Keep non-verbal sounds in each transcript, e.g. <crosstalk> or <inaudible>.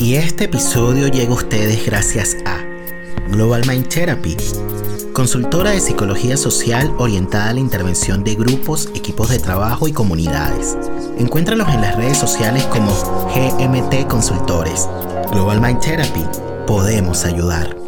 Y este episodio llega a ustedes gracias a Global Mind Therapy, consultora de psicología social orientada a la intervención de grupos, equipos de trabajo y comunidades. Encuéntralos en las redes sociales como GMT Consultores. Global Mind Therapy, podemos ayudar.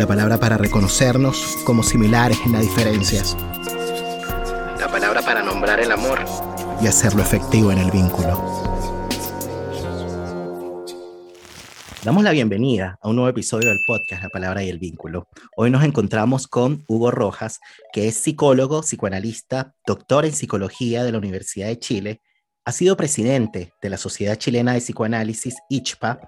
la palabra para reconocernos como similares en las diferencias, la palabra para nombrar el amor y hacerlo efectivo en el vínculo. Damos la bienvenida a un nuevo episodio del podcast La Palabra y el Vínculo. Hoy nos encontramos con Hugo Rojas, que es psicólogo, psicoanalista, doctor en psicología de la Universidad de Chile, ha sido presidente de la Sociedad Chilena de Psicoanálisis, ICHPA,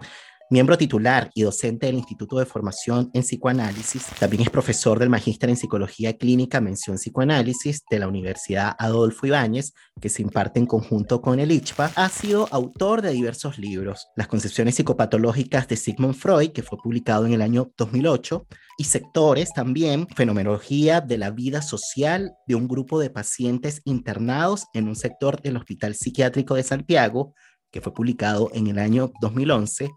miembro titular y docente del Instituto de Formación en Psicoanálisis. También es profesor del Magíster en Psicología Clínica Mención Psicoanálisis de la Universidad Adolfo Ibáñez, que se imparte en conjunto con el ICHPA. Ha sido autor de diversos libros, Las concepciones psicopatológicas de Sigmund Freud, que fue publicado en el año 2008, y Sectores también, Fenomenología de la vida social de un grupo de pacientes internados en un sector del Hospital Psiquiátrico de Santiago, que fue publicado en el año 2011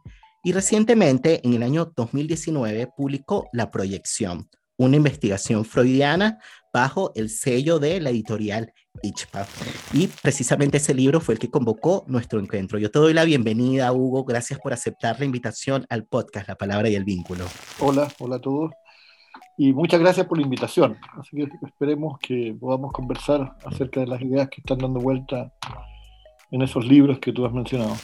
y recientemente, en el año 2019, publicó La Proyección, una investigación freudiana bajo el sello de la editorial ICHPA. Y precisamente ese libro fue el que convocó nuestro encuentro. Yo te doy la bienvenida, Hugo. Gracias por aceptar la invitación al podcast La Palabra y el Vínculo. Hola, hola a todos. Y muchas gracias por la invitación. Así que esperemos que podamos conversar acerca de las ideas que están dando vuelta en esos libros que tú has mencionado.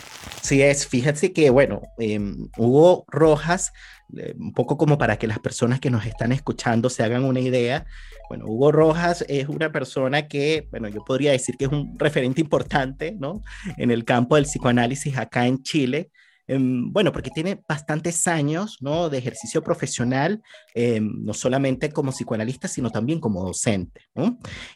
Sí es, fíjate que, bueno, em, Hugo Rojas, eh, un poco como para que las personas que nos están escuchando se hagan una idea, bueno, Hugo Rojas es una persona que, bueno, yo podría decir que es un referente importante, ¿no? En el campo del psicoanálisis acá en Chile. Em, bueno, porque tiene bastantes años ¿no? de ejercicio profesional, em, no solamente como psicoanalista, sino también como docente.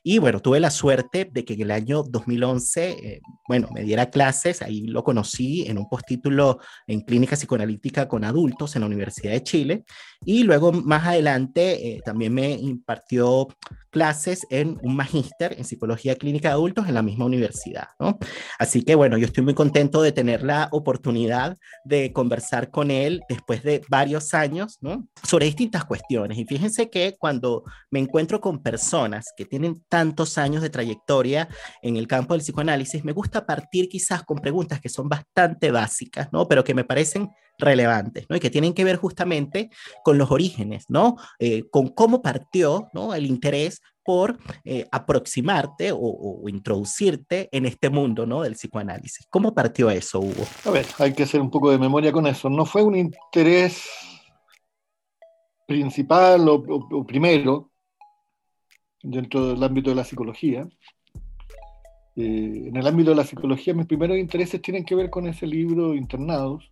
Y bueno, tuve la suerte de que en el año 2011, eh, bueno, me diera clases, ahí lo conocí en un postítulo en clínica psicoanalítica con adultos en la Universidad de Chile, y luego más adelante eh, también me impartió clases en un magíster en psicología clínica de adultos en la misma universidad, ¿no? Así que bueno, yo estoy muy contento de tener la oportunidad de conversar con él después de varios años. Sobre distintas cuestiones. Y fíjense que cuando me encuentro con personas que tienen tantos años de trayectoria en el campo del psicoanálisis, me gusta partir quizás con preguntas que son bastante básicas, ¿no? Pero que me parecen relevantes, ¿no? Y que tienen que ver justamente con los orígenes, ¿no? Eh, con cómo partió, ¿no? El interés por eh, aproximarte o, introducirte en este mundo, ¿no? Del psicoanálisis. ¿Cómo partió eso, Hugo? A ver, hay que hacer un poco de memoria con eso. No fue un interés principal o primero dentro del ámbito de la psicología. Eh, en el ámbito de la psicología, mis primeros intereses tienen que ver con ese libro, Internados,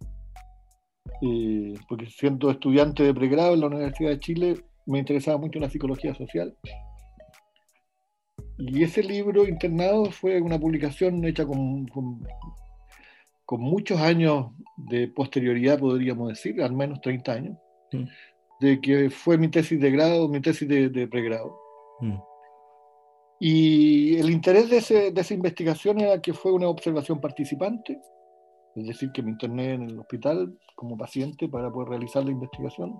eh, porque siendo estudiante de pregrado en la Universidad de Chile, me interesaba mucho la psicología social. Y ese libro, Internado, fue una publicación hecha con, con, muchos años de posterioridad, podríamos decir, al menos 30 años, de que fue mi tesis de grado, mi tesis de, pregrado. Mm. Y el interés de, de, esa investigación era que fue una observación participante, es decir, que me interné en el hospital como paciente para poder realizar la investigación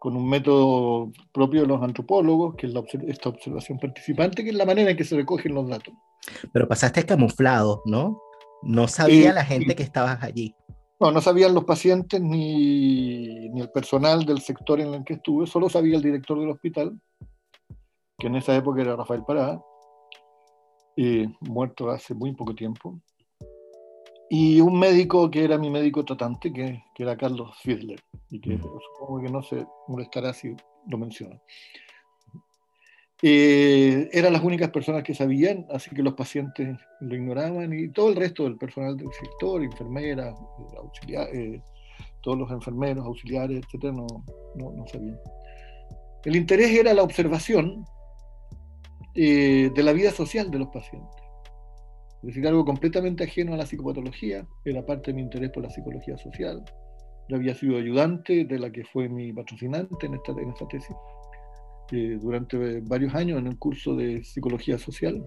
con un método propio de los antropólogos, que es esta observación participante, que es la manera en que se recogen los datos. Pero pasaste camuflado, ¿no? No sabía la gente que estabas allí. No, no sabían los pacientes ni, ni, el personal del sector en el que estuve, solo sabía el director del hospital, que en esa época era Rafael Parada, eh, muerto hace muy poco tiempo y un médico que era mi médico tratante, que, que era Carlos Fiedler, y que supongo que no se molestará si lo menciono. Eh, eran las únicas personas que sabían, así que los pacientes lo ignoraban y todo el resto del personal del sector, enfermeras, eh, todos los enfermeros, auxiliares, etcétera, no, no, no, sabían. El interés era la observación eh, de la vida social de los pacientes. Es decir, algo completamente ajeno a la psicopatología, era parte de mi interés por la psicología social. Yo había sido ayudante de la que fue mi patrocinante en esta, en esta tesis eh, durante varios años en el curso de psicología social.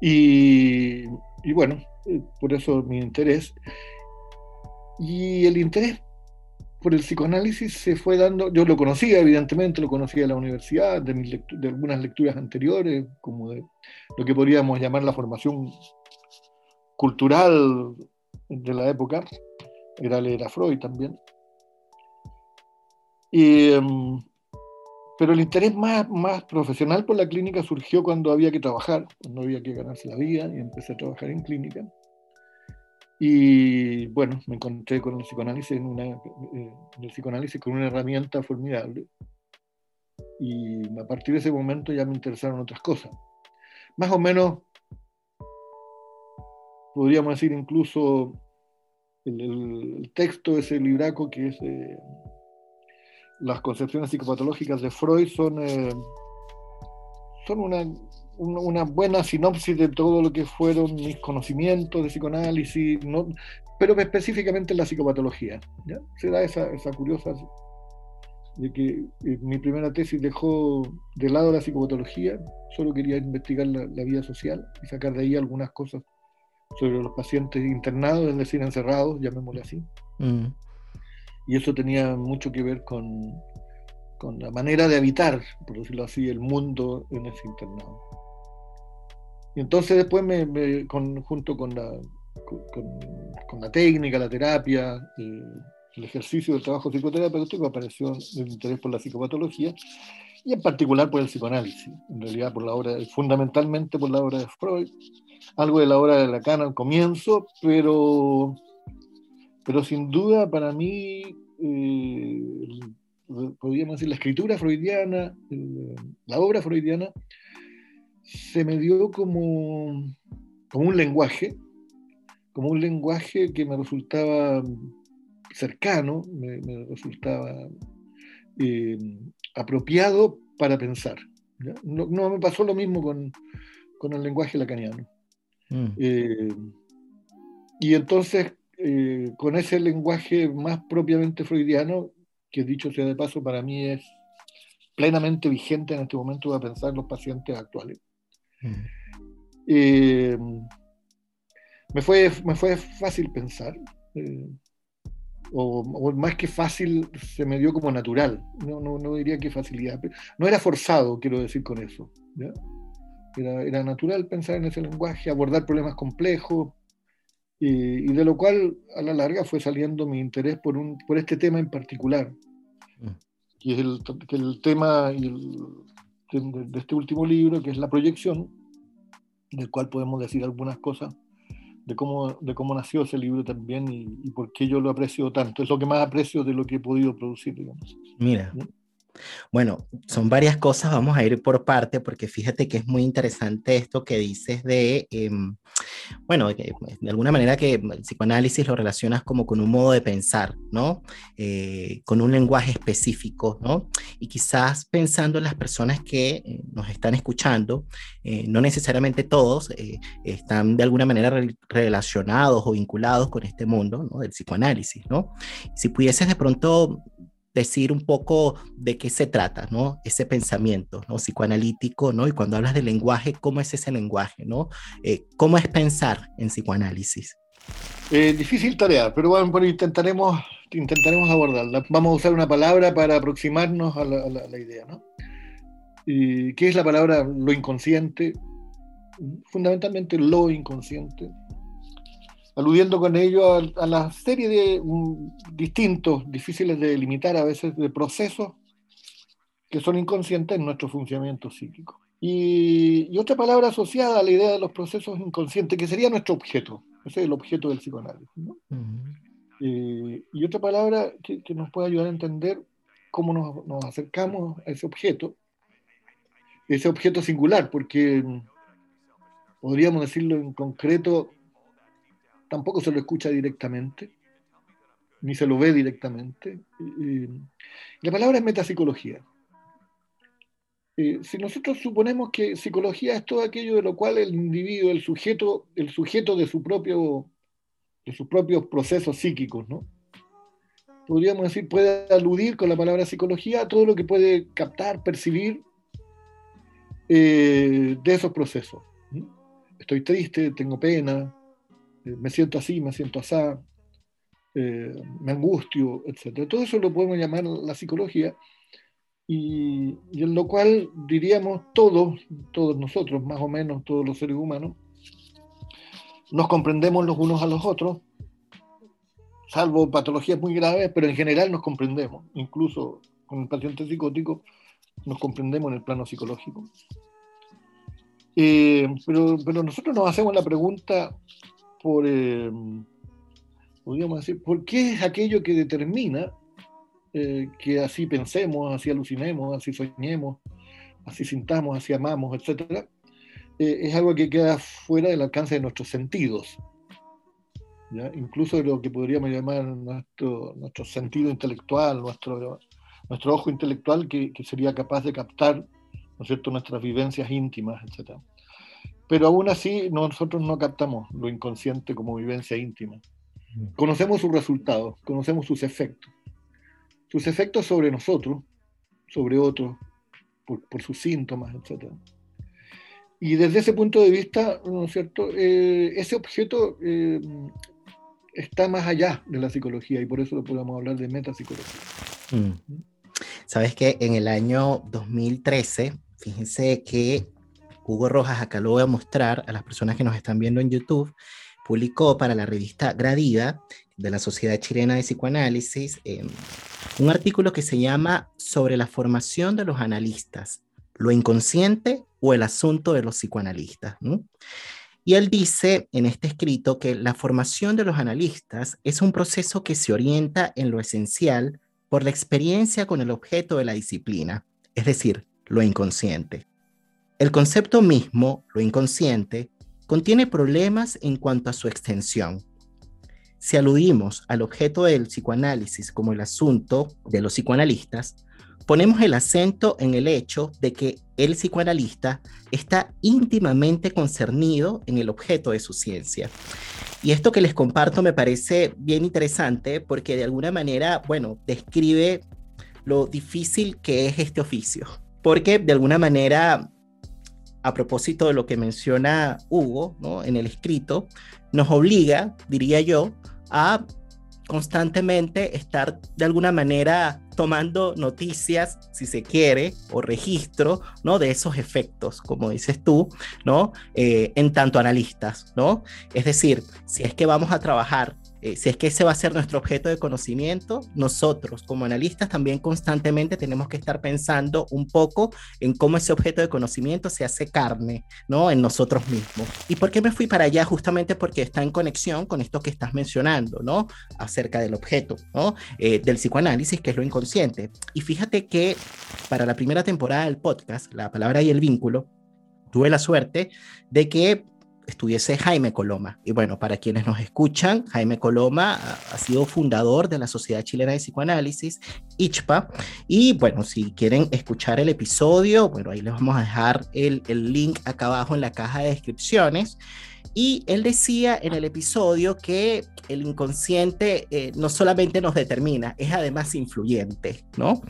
Y, y bueno, eh, por eso mi interés. Y el interés por el psicoanálisis se fue dando, yo lo conocía evidentemente, lo conocía de la universidad, de, mis de algunas lecturas anteriores, como de lo que podríamos llamar la formación cultural de la época, era leer a Freud también. Em, pero el interés más, más profesional por la clínica surgió cuando había que trabajar, cuando había que ganarse la vida y empecé a trabajar en clínica. Y bueno, me encontré con el psicoanálisis, en una, eh, el psicoanálisis con una herramienta formidable. Y a partir de ese momento ya me interesaron otras cosas. Más o menos, podríamos decir incluso el, texto de ese libraco que es eh, Las concepciones psicopatológicas de Freud son, eh, son una una buena sinopsis de todo lo que fueron mis conocimientos de psicoanálisis, no, pero específicamente en la psicopatología. ¿ya? Se da esa, esa curiosa de que eh, mi primera tesis dejó de lado la psicopatología, solo quería investigar la, vida social y sacar de ahí algunas cosas sobre los pacientes internados, es decir, encerrados, llamémosle así. Mm. Y eso tenía mucho que ver con, con la manera de habitar, por decirlo así, el mundo en ese internado. Y entonces después, me, junto con la, con, la técnica, la terapia, eh, el ejercicio del trabajo psicoterapéutico, apareció el interés por la psicopatología y en particular por el psicoanálisis, en realidad por la obra, fundamentalmente por la obra de Freud, algo de la obra de Lacan al comienzo, pero, pero sin duda para mí, eh, podríamos decir, la escritura freudiana, la obra freudiana, se me dio como, como un lenguaje, como un lenguaje que me resultaba cercano, me, resultaba eh, apropiado para pensar. No, me pasó lo mismo con, el lenguaje lacaniano. Mm. Eh, y entonces, eh, con ese lenguaje más propiamente freudiano, que dicho sea de paso, para mí es plenamente vigente en este momento a pensar en los pacientes actuales. Eh, me, fue, me fue fácil pensar, eh, o, más que fácil, se me dio como natural. No, no, no diría que facilidad. No era forzado, quiero decir con eso. Era, era, natural pensar en ese lenguaje, abordar problemas complejos, y, de lo cual a la larga fue saliendo mi interés por, un, por este tema en particular, mm. que es el, que el tema y el, de, este último libro, que es La proyección, del cual podemos decir algunas cosas de cómo, de cómo nació ese libro también y, y, por qué yo lo aprecio tanto. Es lo que más aprecio de lo que he podido producir, digamos. Mira, ¿Mm? Bueno, son varias cosas, vamos a ir por parte, porque fíjate que es muy interesante esto que dices de, em, bueno, pues, de alguna manera que el psicoanálisis lo relacionas como con un modo de pensar, ¿no? Eh, con un lenguaje específico, ¿no? Y quizás pensando en las personas que eh, nos están escuchando, eh, no necesariamente todos están de alguna manera relacionados o vinculados con este mundo, ¿no? Del psicoanálisis, ¿no? Si pudieses de pronto decir un poco de qué se trata, ¿no? Ese pensamiento, ¿no? Psicoanalítico, ¿no? Y cuando hablas de lenguaje, ¿cómo es ese lenguaje, ¿no? Eh, ¿Cómo es pensar en psicoanálisis? Eh, difícil tarea, pero bueno, intentaremos, intentaremos abordarla. Vamos a usar una palabra para aproximarnos a la, idea, ¿no? ¿Qué es la palabra lo inconsciente? Fundamentalmente lo inconsciente aludiendo con ello a, la serie de mm, distintos, difíciles de delimitar a veces, de procesos que son inconscientes en nuestro funcionamiento psíquico. Y, otra palabra asociada a la idea de los procesos inconscientes, que sería nuestro objeto, ese es el objeto del psicoanálisis. Eh, y otra palabra que, nos puede ayudar a entender cómo nos, nos acercamos a ese objeto ese objeto singular, porque podríamos decirlo en concreto, tampoco se lo escucha directamente, ni se lo ve directamente. la palabra es metapsicología. si nosotros suponemos que psicología es todo aquello de lo cual el individuo, el sujeto, el sujeto de su propio, de sus propios procesos psíquicos, ¿no? Podríamos decir, puede aludir con la palabra psicología a todo lo que puede captar, percibir eh, de esos procesos. Estoy triste, tengo pena, eh, me siento así, me siento así, eh, me angustio, etc. Todo eso lo podemos llamar la psicología y, en lo cual diríamos todos, todos nosotros, más o menos todos los seres humanos, nos comprendemos los unos a los otros, salvo patologías muy graves, pero en general nos comprendemos, incluso con el paciente psicótico nos comprendemos en el plano psicológico. Eh, pero, pero, nosotros nos hacemos la pregunta por, eh, podríamos decir, ¿por qué es aquello que determina eh, que así pensemos, así alucinemos, así soñemos, así sintamos, así amamos, etcétera? es algo que queda fuera del alcance de nuestros sentidos. ¿ya? Incluso de lo que podríamos llamar nuestro, nuestro sentido intelectual, nuestro, nuestro ojo intelectual que, que sería capaz de captar ¿no es cierto?, nuestras vivencias íntimas, etc. Pero aún así nosotros no captamos lo inconsciente como vivencia íntima. Conocemos sus resultados, conocemos sus efectos. Sus efectos sobre nosotros, sobre otros, por, sus síntomas, etc. Y desde ese punto de vista, ¿no es cierto?, eh, ese objeto eh, está más allá de la psicología y por eso lo podemos hablar de metapsicología. Mm. Sabes que en el año 2013 Fíjense que Hugo Rojas, acá lo voy a mostrar a las personas que nos están viendo en YouTube, publicó para la revista Gradida de la Sociedad Chilena de Psicoanálisis em, un artículo que se llama Sobre la formación de los analistas, lo inconsciente o el asunto de los psicoanalistas. Y él dice en este escrito que la formación de los analistas es un proceso que se orienta en lo esencial por la experiencia con el objeto de la disciplina, es decir, lo inconsciente. El concepto mismo, lo inconsciente, contiene problemas en cuanto a su extensión. Si aludimos al objeto del psicoanálisis como el asunto de los psicoanalistas, ponemos el acento en el hecho de que el psicoanalista está íntimamente concernido en el objeto de su ciencia. Y esto que les comparto me parece bien interesante porque de alguna manera, bueno, describe lo difícil que es este oficio porque de alguna manera, a propósito de lo que menciona Hugo ¿no? en el escrito, nos obliga, diría yo, a constantemente estar de alguna manera tomando noticias, si se quiere, o registro, ¿no? De esos efectos, como dices tú, ¿no? Eh, en tanto analistas, ¿no? Es decir, si es que vamos a trabajar eh, si es que ese va a ser nuestro objeto de conocimiento, nosotros como analistas también constantemente tenemos que estar pensando un poco en cómo ese objeto de conocimiento se hace carne, ¿no? En nosotros mismos. ¿Y por qué me fui para allá? Justamente porque está en conexión con esto que estás mencionando, ¿no? Acerca del objeto, ¿no? Eh, del psicoanálisis, que es lo inconsciente. Y fíjate que para la primera temporada del podcast, La palabra y el vínculo, tuve la suerte de que estuviese Jaime Coloma. Y bueno, para quienes nos escuchan, Jaime Coloma ha, sido fundador de la Sociedad Chilena de Psicoanálisis, ICHPA. Y bueno, si quieren escuchar el episodio, bueno, ahí les vamos a dejar el, el link acá abajo en la caja de descripciones. Y él decía en el episodio que el inconsciente eh, no solamente nos determina, es además influyente, ¿no?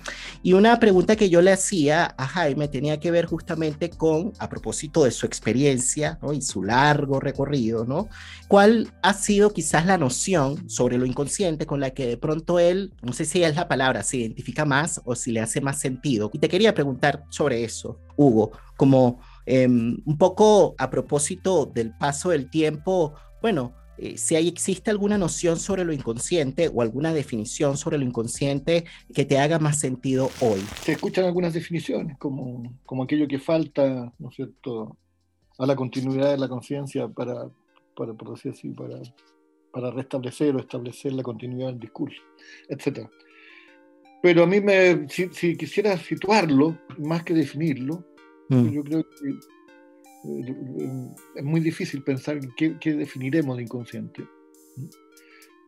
Y una pregunta que yo le hacía a Jaime tenía que ver justamente con, a propósito de su experiencia y su largo recorrido, ¿no? ¿Cuál ha sido quizás la noción sobre lo inconsciente con la que de pronto él, no sé si es la palabra, se identifica más o si le hace más sentido? Y te quería preguntar sobre eso, Hugo, como Em, un poco a propósito del paso del tiempo, bueno, eh, si hay, existe alguna noción sobre lo inconsciente o alguna definición sobre lo inconsciente que te haga más sentido hoy. Se escuchan algunas definiciones, como, como aquello que falta, ¿no es a la continuidad de la conciencia para, para, por así, para, para restablecer o establecer la continuidad del discurso, etc. Pero a mí, me, si quisiera situarlo, más que definirlo, Mm. Yo creo que eh, es muy difícil pensar qué, definiremos de inconsciente.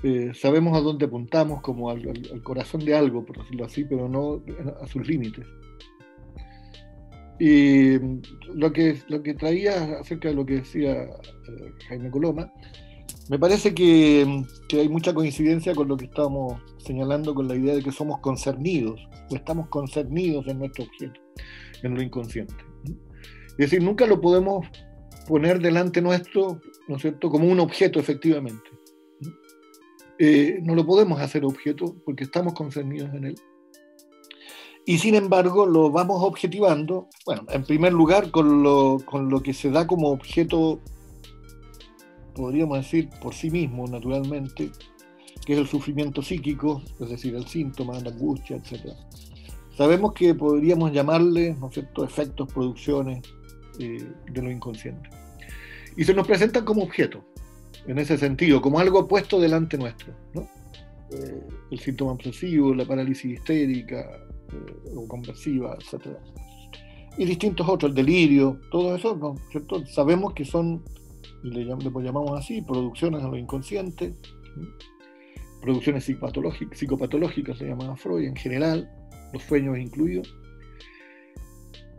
Eh, sabemos a dónde apuntamos, como al, corazón de algo, por decirlo así, pero no a sus límites. Y lo que, lo que traía acerca de lo que decía eh, Jaime Coloma, me parece que, que, hay mucha coincidencia con lo que estamos señalando con la idea de que somos concernidos, o estamos concernidos en nuestro objeto, en lo inconsciente. Es decir, nunca lo podemos poner delante nuestro, ¿no es cierto?, como un objeto efectivamente. Eh, no lo podemos hacer objeto porque estamos concernidos en él. Y sin embargo lo vamos objetivando, bueno, en primer lugar con lo, con lo que se da como objeto, podríamos decir, por sí mismo, naturalmente, que es el sufrimiento psíquico, es decir, el síntoma, la angustia, etc. Sabemos que podríamos llamarle, ¿no es cierto?, efectos, producciones eh, de lo inconsciente. Y se nos presentan como objeto en ese sentido, como algo puesto delante nuestro. Eh, el síntoma obsesivo, la parálisis histérica eh, o conversiva, etc. Y distintos otros, el delirio, todo eso, ¿no? ¿cierto? sabemos que son, y le, llamamos así, producciones de lo inconsciente, producciones psicopatológicas, psicopatológicas, se llaman a Freud en general, los sueños incluidos.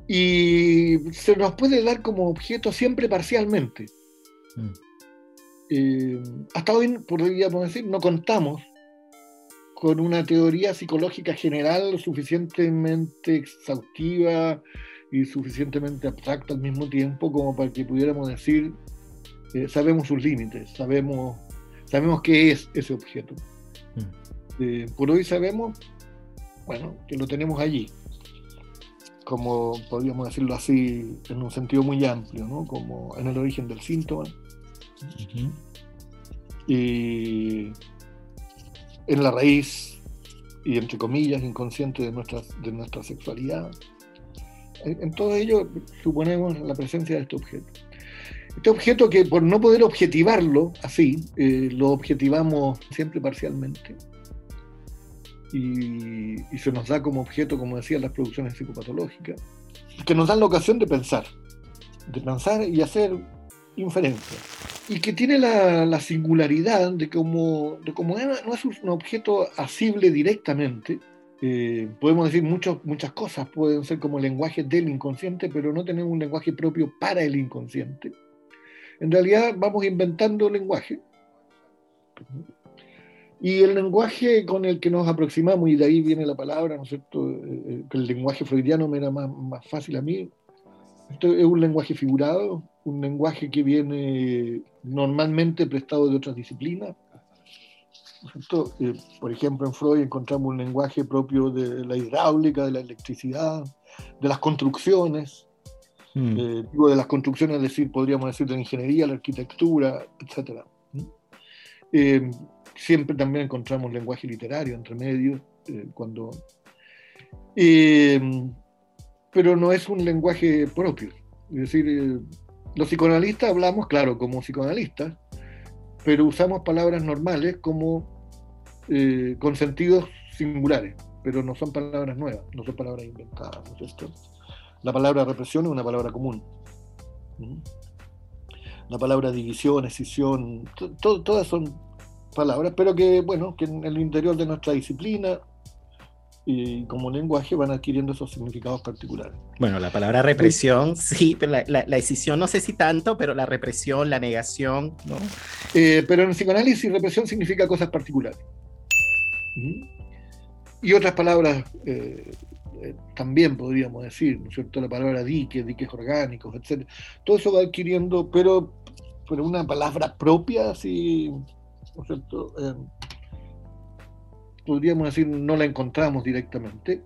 Y se nos puede dar como objeto siempre parcialmente. Mm. Eh, hasta hoy, podríamos decir, no contamos con una teoría psicológica general suficientemente exhaustiva y suficientemente abstracta al mismo tiempo como para que pudiéramos decir, eh, sabemos sus límites, sabemos, sabemos qué es ese objeto. Mm. Eh, por hoy sabemos, bueno, que lo tenemos allí, como podríamos decirlo así, en un sentido muy amplio, ¿no? como en el origen del síntoma y en la raíz y entre comillas inconsciente de nuestra, de nuestra sexualidad. En, todo ello suponemos la presencia de este objeto. Este objeto que por no poder objetivarlo así, eh, lo objetivamos siempre parcialmente. Y, y, se nos da como objeto, como decía, las producciones psicopatológicas, que nos dan la ocasión de pensar, de pensar y hacer inferencias y que tiene la, singularidad de como, de como no es un objeto asible directamente, eh, podemos decir muchas cosas, pueden ser como lenguaje del inconsciente, pero no tenemos un lenguaje propio para el inconsciente. En realidad vamos inventando lenguaje. Y el lenguaje con el que nos aproximamos, y de ahí viene la palabra, ¿no es cierto? Eh, eh, el lenguaje freudiano me era más, más fácil a mí. Esto es un lenguaje figurado, un lenguaje que viene normalmente prestado de otras disciplinas. Eh, por ejemplo, en Freud encontramos un lenguaje propio de la hidráulica, de la electricidad, de las construcciones, hmm. eh, digo de las construcciones, es decir, podríamos decir de la ingeniería, la arquitectura, etc. Eh, siempre también encontramos lenguaje literario entre medio, cuando, pero no es un lenguaje propio. Es decir, los psicoanalistas hablamos, claro, como psicoanalistas, pero usamos palabras normales como eh, con sentidos singulares, pero no son palabras nuevas, no son palabras inventadas. La palabra represión es una palabra común. La palabra división, escisión, todas son palabras, pero que, bueno, que en el interior de nuestra disciplina y como lenguaje van adquiriendo esos significados particulares. Bueno, la palabra represión, sí, pero la, la, decisión no sé si tanto, pero la represión, la negación, ¿no? Eh, pero en el psicoanálisis represión significa cosas particulares. Y otras palabras eh, eh, también podríamos decir, ¿no es cierto? La palabra dique, diques orgánicos, etc. Todo eso va adquiriendo, pero, pero una palabra propia, así, ¿no es cierto? podríamos decir, no la encontramos directamente,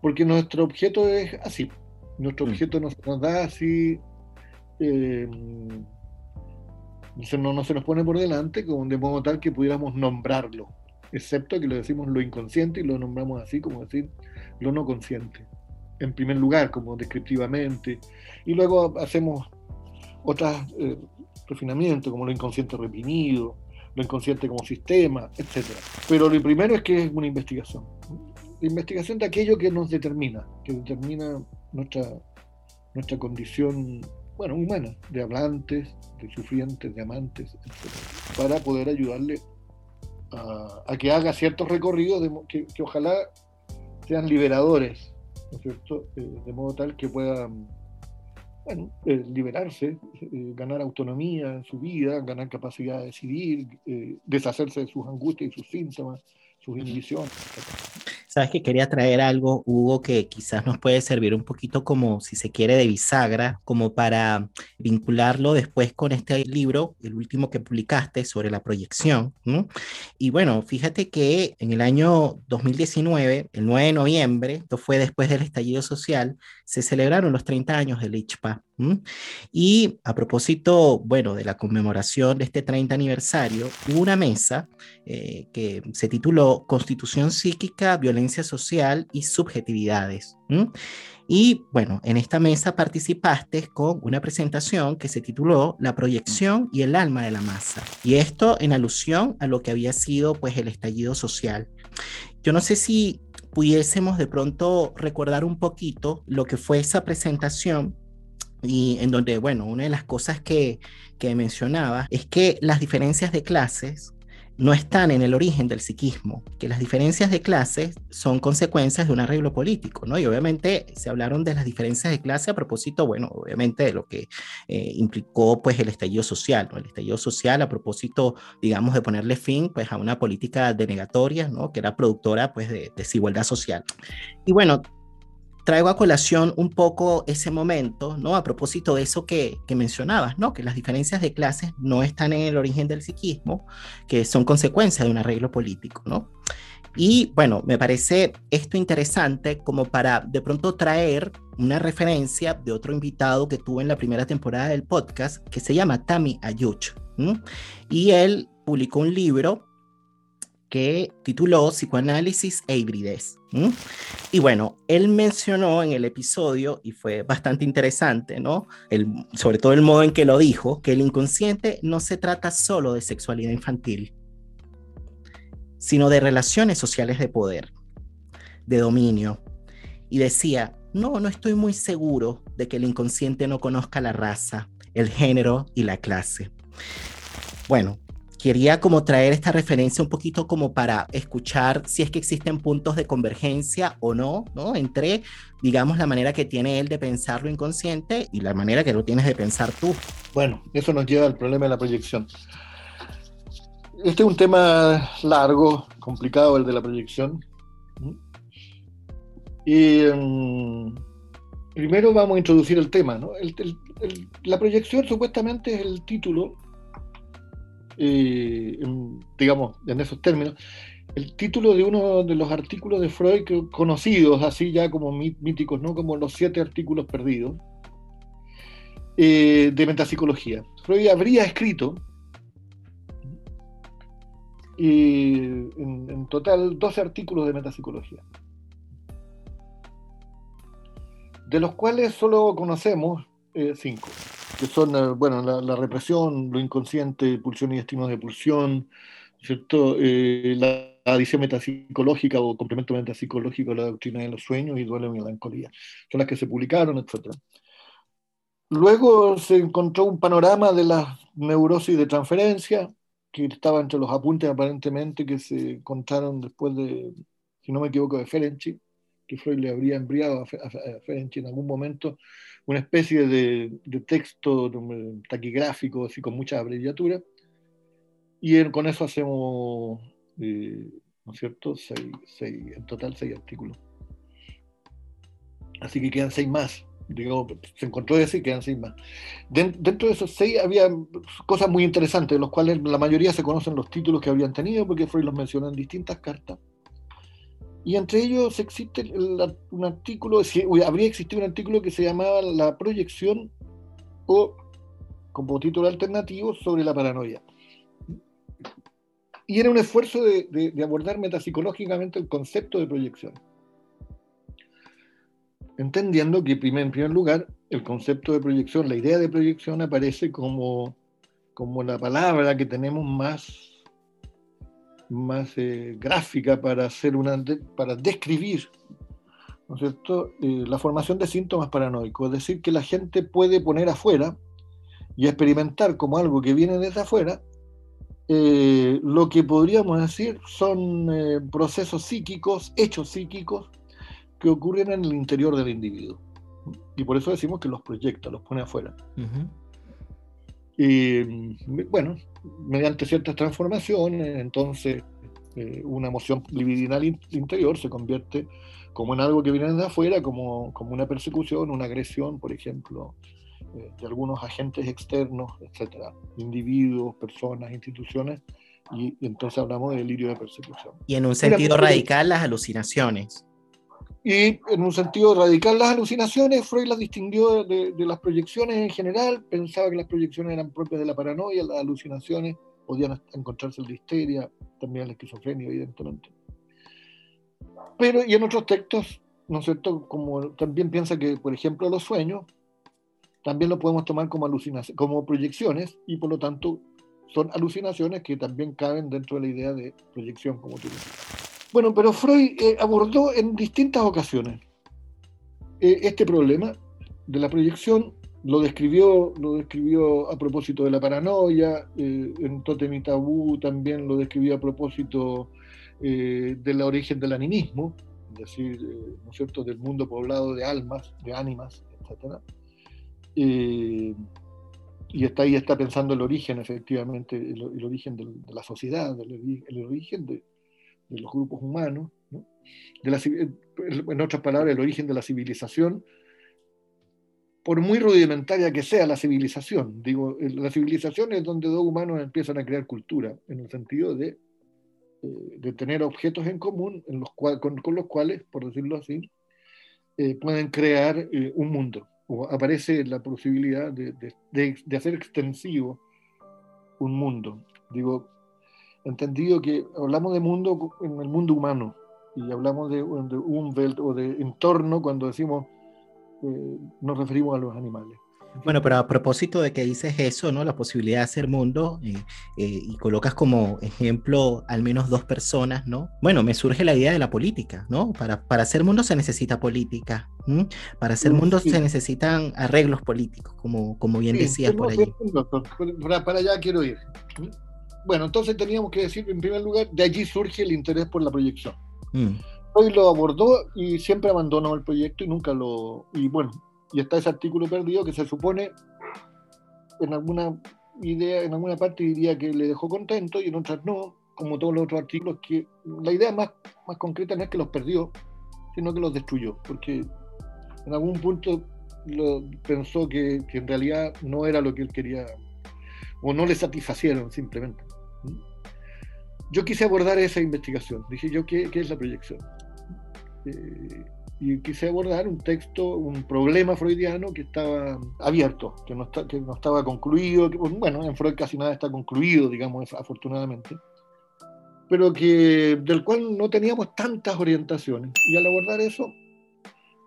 porque nuestro objeto es así. Nuestro mm. objeto nos, nos da así, eh, no, no, se nos pone por delante, como de modo tal que pudiéramos nombrarlo, excepto que lo decimos lo inconsciente y lo nombramos así, como decir lo no consciente, en primer lugar, como descriptivamente, y luego hacemos otros eh, refinamientos, como lo inconsciente reprimido, lo inconsciente como sistema, etc. Pero lo primero es que es una investigación. La investigación de aquello que nos determina, que determina nuestra, nuestra condición, bueno, humana, de hablantes, de sufrientes, de amantes, para poder ayudarle a, que haga ciertos recorridos que, ojalá sean liberadores, ¿no es cierto? Eh, de modo tal que puedan bueno, eh, liberarse, eh, ganar autonomía en su vida, ganar capacidad de decidir, deshacerse de sus angustias y sus síntomas, sus inhibiciones. Sabes que quería traer algo, Hugo, que quizás nos puede servir un poquito como, si se quiere, de bisagra, como para vincularlo después con este libro, el último que publicaste sobre la proyección. Y bueno, fíjate que en el año 2019, el 9 de noviembre, esto fue después del estallido social, se celebraron los 30 años del ICHPA. Y a propósito, bueno, de la conmemoración de este 30 aniversario, hubo una mesa eh, que se tituló Constitución psíquica, violencia social y subjetividades. Y bueno, en esta mesa participaste con una presentación que se tituló La proyección y el alma de la masa. Y esto en alusión a lo que había sido pues el estallido social. Yo no sé si pudiésemos de pronto recordar un poquito lo que fue esa presentación y en donde, bueno, una de las cosas que, que mencionaba es que las diferencias de clases no están en el origen del psiquismo, que las diferencias de clases son consecuencias de un arreglo político, ¿no? Y obviamente se hablaron de las diferencias de clase a propósito, bueno, obviamente de lo que eh, implicó pues el estallido social, ¿no? El estallido social a propósito, digamos, de ponerle fin pues a una política denegatoria, ¿no? Que era productora pues de desigualdad social. Y bueno, traigo a colación un poco ese momento, ¿no? A propósito de eso que, que, mencionabas, ¿no? Que las diferencias de clases no están en el origen del psiquismo, que son consecuencia de un arreglo político, ¿no? Y bueno, me parece esto interesante como para de pronto traer una referencia de otro invitado que tuve en la primera temporada del podcast, que se llama Tami Ayuch. Y él publicó un libro que tituló Psicoanálisis e hibridez. Y bueno, él mencionó en el episodio, y fue bastante interesante, ¿no? El, sobre todo el modo en que lo dijo, que el inconsciente no se trata solo de sexualidad infantil, sino de relaciones sociales de poder, de dominio. Y decía, no, no estoy muy seguro de que el inconsciente no conozca la raza, el género y la clase. Bueno, quería como traer esta referencia un poquito como para escuchar si es que existen puntos de convergencia o no, ¿no? Entre, digamos, la manera que tiene él de pensar lo inconsciente y la manera que lo tienes de pensar tú. Bueno, eso nos lleva al problema de la proyección. Este es un tema largo, complicado, el de la proyección. Y mm, primero vamos a introducir el tema. ¿no? la proyección supuestamente es el título eh, digamos, en esos términos, el título de uno de los artículos de Freud conocidos, así ya como míticos, ¿no? como los siete artículos perdidos, eh, de metapsicología. Freud habría escrito en, total 12 artículos de metapsicología, de los cuales solo conocemos eh, cinco que son, eh, bueno, la, represión, lo inconsciente, pulsión y destino de pulsión, ¿cierto? Eh, la adición metapsicológica o complemento metapsicológico a la doctrina de los sueños y duelo y melancolía. Son las que se publicaron, etc. Luego se encontró un panorama de la neurosis de transferencia, que estaba entre los apuntes aparentemente que se encontraron después de, si no me equivoco, de Ferenczi, que Freud le habría enviado a, Ferenczi en algún momento una especie de, texto taquigráfico, así con muchas abreviaturas, y con eso hacemos, eh, ¿no es cierto?, en total seis artículos. Así que quedan seis más. Digo, se encontró ese y quedan seis más. dentro de esos seis había cosas muy interesantes, de los cuales la mayoría se conocen los títulos que habían tenido, porque Freud los mencionó en distintas cartas. Y entre ellos existe un artículo, habría existido un artículo que se llamaba La proyección o, como título alternativo, sobre la paranoia. Y era un esfuerzo de, abordar metapsicológicamente el concepto de proyección. Entendiendo que, en primer lugar, el concepto de proyección, la idea de proyección aparece como, como la palabra que tenemos más más eh, gráfica para, hacer una para describir ¿no es cierto? Eh, la formación de síntomas paranoicos, es decir, que la gente puede poner afuera y experimentar como algo que viene desde afuera, eh, lo que podríamos decir son procesos psíquicos, hechos psíquicos, que ocurren en el interior del individuo. Y por eso decimos que los proyecta, los pone afuera. Y bueno, mediante ciertas transformaciones, entonces eh, una emoción libidinal interior se convierte como en algo que viene de afuera, como, como una persecución, una agresión, por ejemplo, eh, de algunos agentes externos, etcétera, individuos, personas, instituciones, y, entonces hablamos de delirio de persecución. Y en un sentido radical, las alucinaciones. Y en un sentido radical, las alucinaciones, Freud las distinguió de, las proyecciones en general, pensaba que las proyecciones eran propias de la paranoia, las alucinaciones podían encontrarse en la histeria, también la esquizofrenia, evidentemente. Pero, y en otros textos, ¿no es cierto? Como también piensa que, por ejemplo, los sueños también lo podemos tomar como, alucinaciones, como proyecciones y por lo tanto son alucinaciones que también caben dentro de la idea de proyección, como tú dices. Bueno, pero Freud eh, abordó en distintas ocasiones eh, este problema de la proyección lo describió, lo describió a propósito de la paranoia, eh, en Totem y Tabú también lo describió a propósito del origen del animismo, es decir, ¿no cierto?, del mundo poblado de almas, de ánimas, etc. y está ahí, está pensando el origen, efectivamente, el, origen de la sociedad, el, origen de, los grupos humanos, de la, en otras palabras, el origen de la civilización, por muy rudimentaria que sea la civilización. Digo, la civilización es donde dos humanos empiezan a crear cultura, en el sentido de, eh, de tener objetos en común con, los cuales, por decirlo así, eh, pueden crear eh, un mundo. O aparece la posibilidad de, de, de, hacer extensivo un mundo. Digo, entendido que hablamos de mundo en el mundo humano y hablamos de, de Umwelt o de entorno cuando decimos eh, nos referimos a los animales. Bueno, pero a propósito de que dices eso, ¿no? La posibilidad de hacer mundo eh, eh, y colocas como ejemplo al menos dos personas, ¿no? Bueno, me surge la idea de la política, ¿no? Para, para hacer mundo se necesita política, para hacer mundo se necesitan arreglos políticos, como, como bien decías por allí. Para, allá quiero ir. Bueno, entonces teníamos que decir en primer lugar, de allí surge el interés por la proyección. Mm. Hoy lo abordó y siempre abandonó el proyecto y nunca lo... Y bueno, y está ese artículo perdido que se supone en alguna idea, en alguna parte diría que le dejó contento y en otras no, como todos los otros artículos, que la idea más, más concreta no es que los perdió, sino que los destruyó, porque en algún punto lo, pensó que, que en realidad no era lo que él quería, o no le satisfacieron simplemente. Yo quise abordar esa investigación, dije yo, ¿qué, qué es la proyección? Eh, y quise abordar un texto, un problema freudiano que estaba abierto, que no, está, que no estaba concluido, bueno, en Freud casi nada está concluido, digamos, afortunadamente, pero que, del cual no teníamos tantas orientaciones. Y al abordar eso,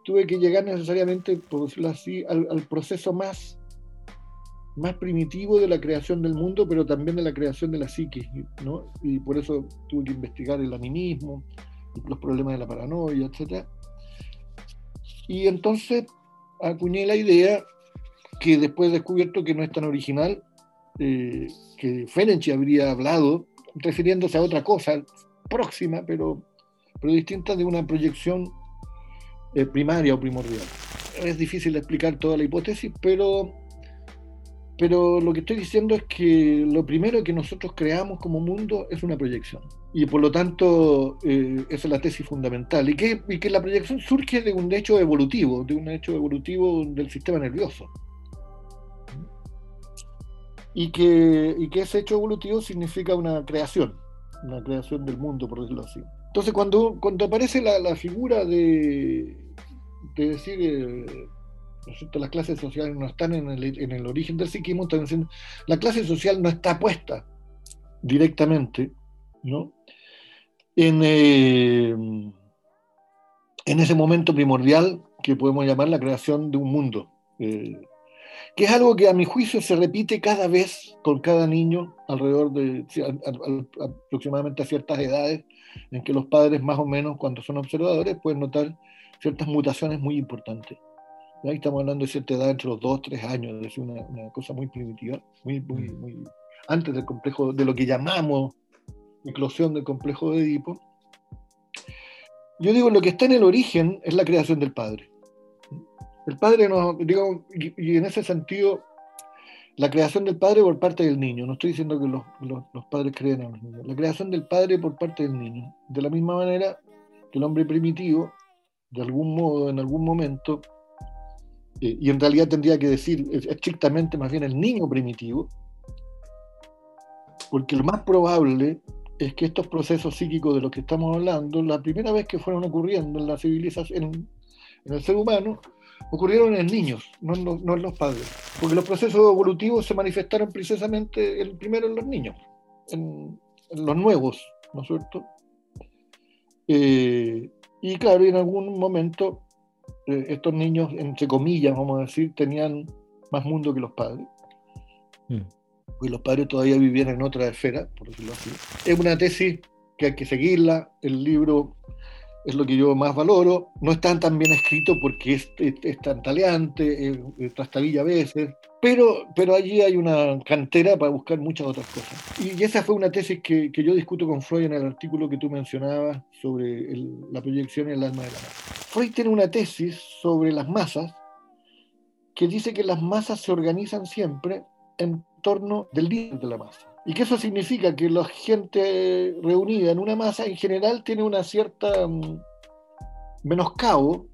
tuve que llegar necesariamente, por decirlo así, al, al proceso más, más primitivo de la creación del mundo, pero también de la creación de la psique, ¿no? Y por eso tuve que investigar el animismo, los problemas de la paranoia, etc. Y entonces acuñé la idea que después he descubierto que no es tan original, eh, que Ferenczi habría hablado refiriéndose a otra cosa próxima, pero, pero distinta de una proyección eh, primaria o primordial. Es difícil explicar toda la hipótesis, pero pero lo que estoy diciendo es que lo primero que nosotros creamos como mundo es una proyección. Y por lo tanto, eh, esa es la tesis fundamental. Y que, la proyección surge de un hecho evolutivo, de un hecho evolutivo del sistema nervioso. Y que, ese hecho evolutivo significa una creación, una creación del mundo, por decirlo así. Entonces, cuando, aparece la, figura de, de decir, eh, las clases sociales no están en el, en el origen del psiquismo, la clase social no está puesta directamente, eh, en ese momento primordial que podemos llamar la creación de un mundo, eh, que es algo que a mi juicio se repite cada vez con cada niño alrededor de aproximadamente a ciertas edades, en que los padres más o menos cuando son observadores pueden notar ciertas mutaciones muy importantes. Ahí estamos hablando de cierta edad entre los 2 3 años, es decir, una, una, cosa muy primitiva, muy, muy, mm. muy, antes del complejo, de lo que llamamos eclosión del complejo de Edipo. Yo digo, lo que está en el origen es la creación del padre. El padre nos, digo, y, en ese sentido, la creación del padre por parte del niño. No estoy diciendo que los, los, los, padres creen en los niños. La creación del padre por parte del niño. De la misma manera que el hombre primitivo, de algún modo, en algún momento, eh, y en realidad tendría que decir estrictamente más bien el niño primitivo, porque lo más probable es que estos procesos psíquicos de los que estamos hablando, la primera vez que fueron ocurriendo en la civilización, en, el ser humano, ocurrieron en niños, no en, los, no en, los, padres. Porque los procesos evolutivos se manifestaron precisamente el primero en los niños, en, los nuevos, ¿no es cierto? Eh, y claro, en algún momento eh, estos niños, entre comillas, vamos a decir, tenían más mundo que los padres. Mm y los padres todavía vivían en otra esfera, por decirlo así. Es una tesis que hay que seguirla, el libro es lo que yo más valoro, no está tan bien escrito porque es, es, tan taleante, es, trastabilla a veces, pero, pero allí hay una cantera para buscar muchas otras cosas. Y, esa fue una tesis que, que, yo discuto con Freud en el artículo que tú mencionabas sobre la proyección en el alma de la masa. Freud tiene una tesis sobre las masas que dice que las masas se organizan siempre en torno del líder de la masa. Y que eso significa que la gente reunida en una masa en general tiene una cierta um, menoscabo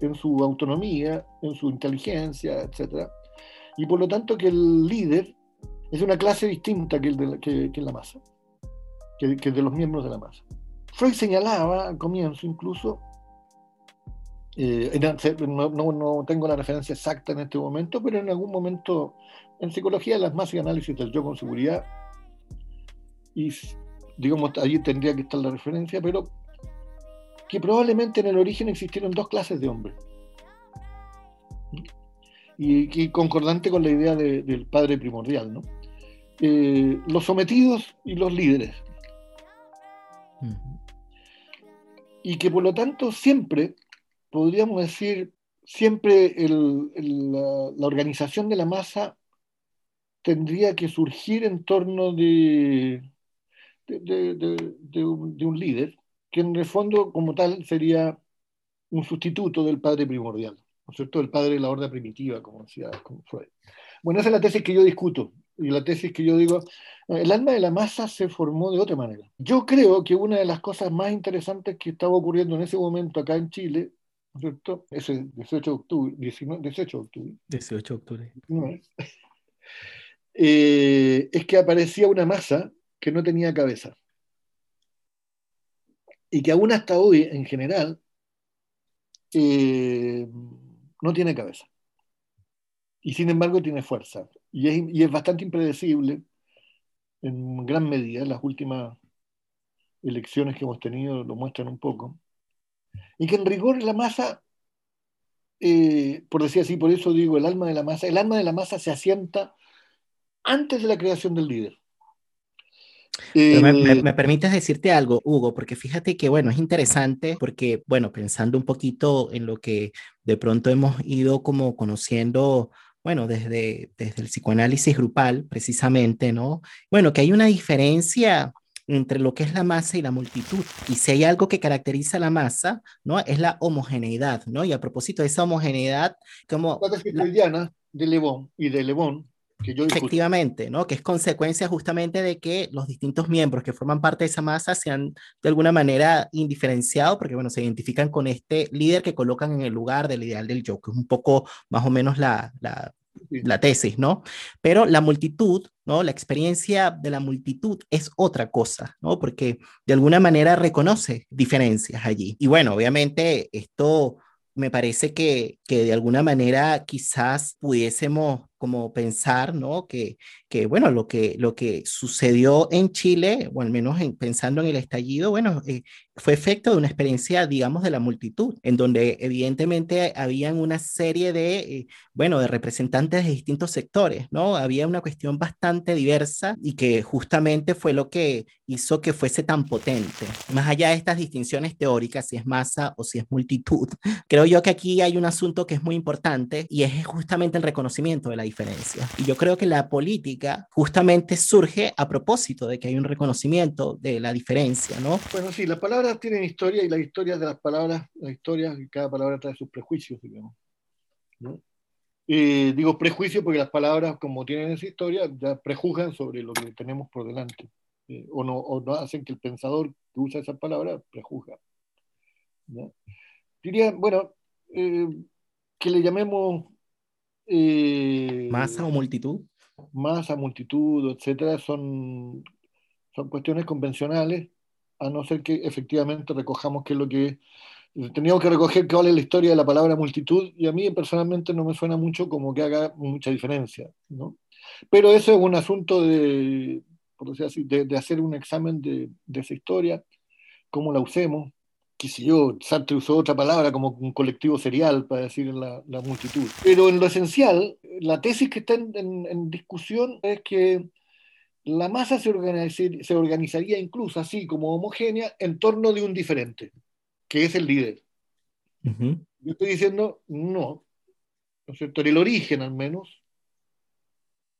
en su autonomía, en su inteligencia, etc. Y por lo tanto que el líder es una clase distinta que, el de la, que, la masa, que, que de los miembros de la masa. Freud señalaba al comienzo incluso eh, no, no, no, tengo la referencia exacta en este momento, pero en algún momento en psicología de las masas y análisis del yo con seguridad, y digamos, allí tendría que estar la referencia, pero que probablemente en el origen existieron dos clases de hombres. Y, y concordante con la idea del padre primordial, ¿no? Eh, los sometidos y los líderes. Y que por lo tanto siempre, podríamos decir, siempre la, organización de la masa tendría que surgir en torno de, de, un, líder, que en el fondo como tal sería un sustituto del padre primordial, ¿no es cierto? El padre de la horda primitiva, como decía como fue. Bueno, esa es la tesis que yo discuto y la tesis que yo digo, el alma de la masa se formó de otra manera. Yo creo que una de las cosas más interesantes que estaba ocurriendo en ese momento acá en Chile, ¿no es cierto? Ese 18 de octubre, 18 de octubre. 18 de octubre. Eh, es que aparecía una masa que no tenía cabeza. Y que aún hasta hoy, en general, eh, no tiene cabeza. Y sin embargo tiene fuerza. Y es, y es bastante impredecible en gran medida. Las últimas elecciones que hemos tenido lo muestran un poco. Y que en rigor la masa, eh, por decir así, por eso digo el alma de la masa, el alma de la masa se asienta antes de la creación del líder. Me, me, permites decirte algo, Hugo, porque fíjate que, bueno, es interesante porque, bueno, pensando un poquito en lo que de pronto hemos ido como conociendo, bueno, desde, desde el psicoanálisis grupal, precisamente, ¿no? Bueno, que hay una diferencia entre lo que es la masa y la multitud. Y si hay algo que caracteriza la masa, ¿no? Es la homogeneidad, ¿no? Y a propósito de esa homogeneidad, como... La de Lebón y de Lebón Efectivamente, ¿no? Que es consecuencia justamente de que los distintos miembros que forman parte de esa masa sean de alguna manera indiferenciados, porque, bueno, se identifican con este líder que colocan en el lugar del ideal del yo, que es un poco más o menos la, la, la tesis, ¿no? Pero la multitud, ¿no? La experiencia de la multitud es otra cosa, ¿no? Porque de alguna manera reconoce diferencias allí. Y bueno, obviamente esto me parece que, que de alguna manera quizás pudiésemos como pensar, ¿no? Que, que bueno, lo que, lo que sucedió en Chile, o al menos en, pensando en el estallido, bueno, eh, fue efecto de una experiencia, digamos, de la multitud, en donde evidentemente habían una serie de, eh, bueno, de representantes de distintos sectores, ¿no? Había una cuestión bastante diversa y que justamente fue lo que hizo que fuese tan potente. Más allá de estas distinciones teóricas, si es masa o si es multitud, <laughs> creo yo que aquí hay un asunto que es muy importante y es justamente el reconocimiento de la diferencia. Y yo creo que la política justamente surge a propósito de que hay un reconocimiento de la diferencia, ¿no? Bueno, sí, la palabra tienen historia y la historia de las palabras, la historia, cada palabra trae sus prejuicios, digamos. digo prejuicios porque las palabras, como tienen esa historia, ya prejuzgan sobre lo que tenemos por delante. Eh, o, no, o no hacen que el pensador que usa esa palabra prejuzga. Diría, bueno, eh, que le llamemos... Eh, masa o multitud. Masa, multitud, etcétera, son, son cuestiones convencionales a no ser que efectivamente recojamos qué es lo que teníamos que recoger cuál es la historia de la palabra multitud y a mí personalmente no me suena mucho como que haga mucha diferencia, ¿no? Pero eso es un asunto de, por decir así, de, hacer un examen de, de, esa historia, cómo la usemos, qué sé yo, Sartre usó otra palabra como un colectivo serial para decir la, la multitud. Pero en lo esencial, la tesis que está en, en discusión es que la masa se, se organizaría incluso así como homogénea en torno de un diferente, que es el líder. Yo estoy diciendo, no, ¿no es cierto? En el origen al menos,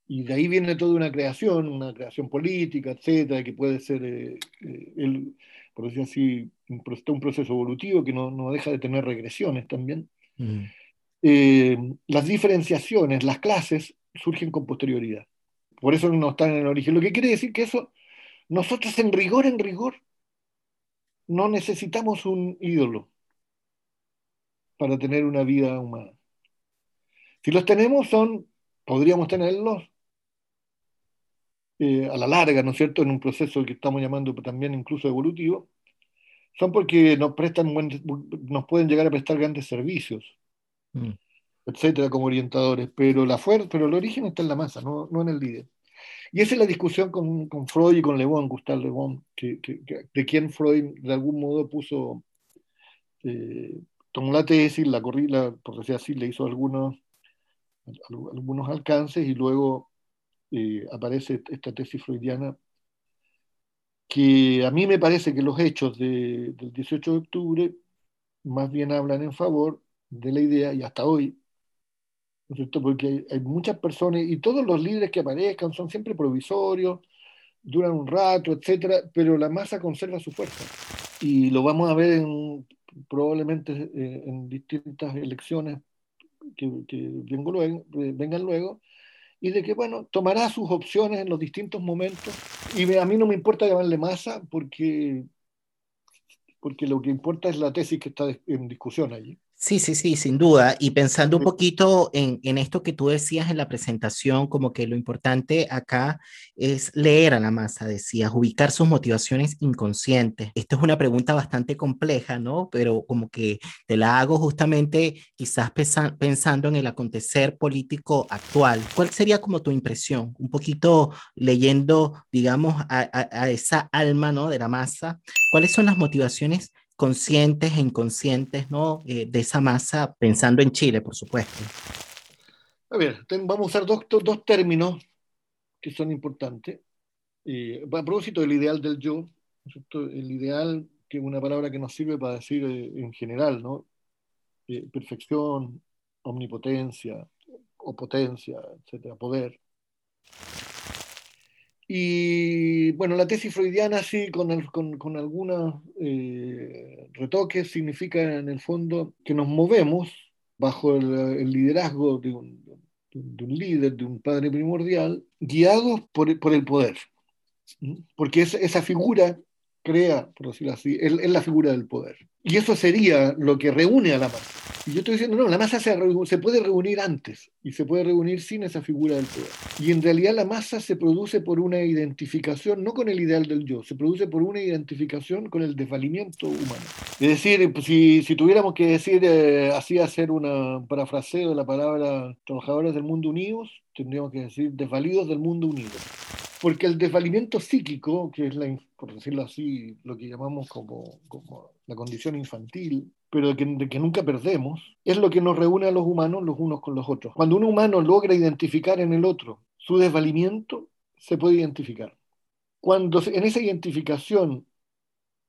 y de ahí viene toda una creación, una creación política, etcétera, que puede ser, eh, eh, el, por decir así, un, proceso evolutivo que no, no, deja de tener regresiones también. Eh, las diferenciaciones, las clases, surgen con posterioridad por eso no están en el origen. Lo que quiere decir que eso, nosotros en rigor, en rigor, no necesitamos un ídolo para tener una vida humana. Si los tenemos, son, podríamos tenerlos eh, a la larga, ¿no es cierto?, en un proceso que estamos llamando también incluso evolutivo, son porque nos prestan nos pueden llegar a prestar grandes servicios. Mm etcétera, como orientadores, pero la fuerza, pero el origen está en la masa, no, no en el líder. Y esa es la discusión con, con Freud y con Le Bon, Gustave Le Bon, que, que, de quien Freud de algún modo puso, eh, tomó la tesis, la corrida, por decir así, le hizo algunos, algunos alcances y luego eh, aparece esta tesis freudiana que a mí me parece que los hechos de, del 18 de octubre más bien hablan en favor de la idea, y hasta hoy, porque hay, muchas personas y todos los líderes que aparezcan son siempre provisorios, duran un rato, etcétera, pero la masa conserva su fuerza. Y lo vamos a ver en, probablemente eh, en distintas elecciones que, eh, vengan luego, y de que, bueno, tomará sus opciones en los distintos momentos. Y a mí no me importa llamarle masa porque, porque lo que importa es la tesis que está en discusión allí. Sí, sí, sí, sin duda. Y pensando un poquito en, en, esto que tú decías en la presentación, como que lo importante acá es leer a la masa, decías, ubicar sus motivaciones inconscientes. Esta es una pregunta bastante compleja, ¿no? Pero como que te la hago justamente quizás pensando en el acontecer político actual. ¿Cuál sería como tu impresión? Un poquito leyendo, digamos, a, a esa alma, ¿no? De la masa. ¿Cuáles son las motivaciones conscientes e inconscientes ¿no? Eh, de esa masa, pensando en Chile, por supuesto. A ver, vamos a usar dos, dos términos que son importantes. Eh, a propósito del ideal del yo, el ideal, que es una palabra que nos sirve para decir eh, en general, ¿no? perfección, omnipotencia, o potencia, etcétera, poder. Y bueno, la tesis freudiana sí, con, con, con algunos eh, retoques, significa en el fondo que nos movemos bajo el, liderazgo de un, de un, líder, de un padre primordial, guiados por, por el poder. Porque es, esa figura crea, por decirlo así, es, la figura del poder. Y eso sería lo que reúne a la masa. Y yo estoy diciendo, no, la masa se, se, puede reunir antes y se puede reunir sin esa figura del poder. Y en realidad la masa se produce por una identificación, no con el ideal del yo, se produce por una identificación con el desvalimiento humano. Es decir, si, si tuviéramos que decir, eh, así hacer un parafraseo de la palabra trabajadores del mundo unidos, tendríamos que decir desvalidos del mundo unido porque el desvalimiento psíquico, que es, la, por decirlo así, lo que llamamos como, como la condición infantil, pero que, de que, nunca perdemos, es lo que nos reúne a los humanos los unos con los otros. Cuando un humano logra identificar en el otro su desvalimiento, se puede identificar. Cuando en esa identificación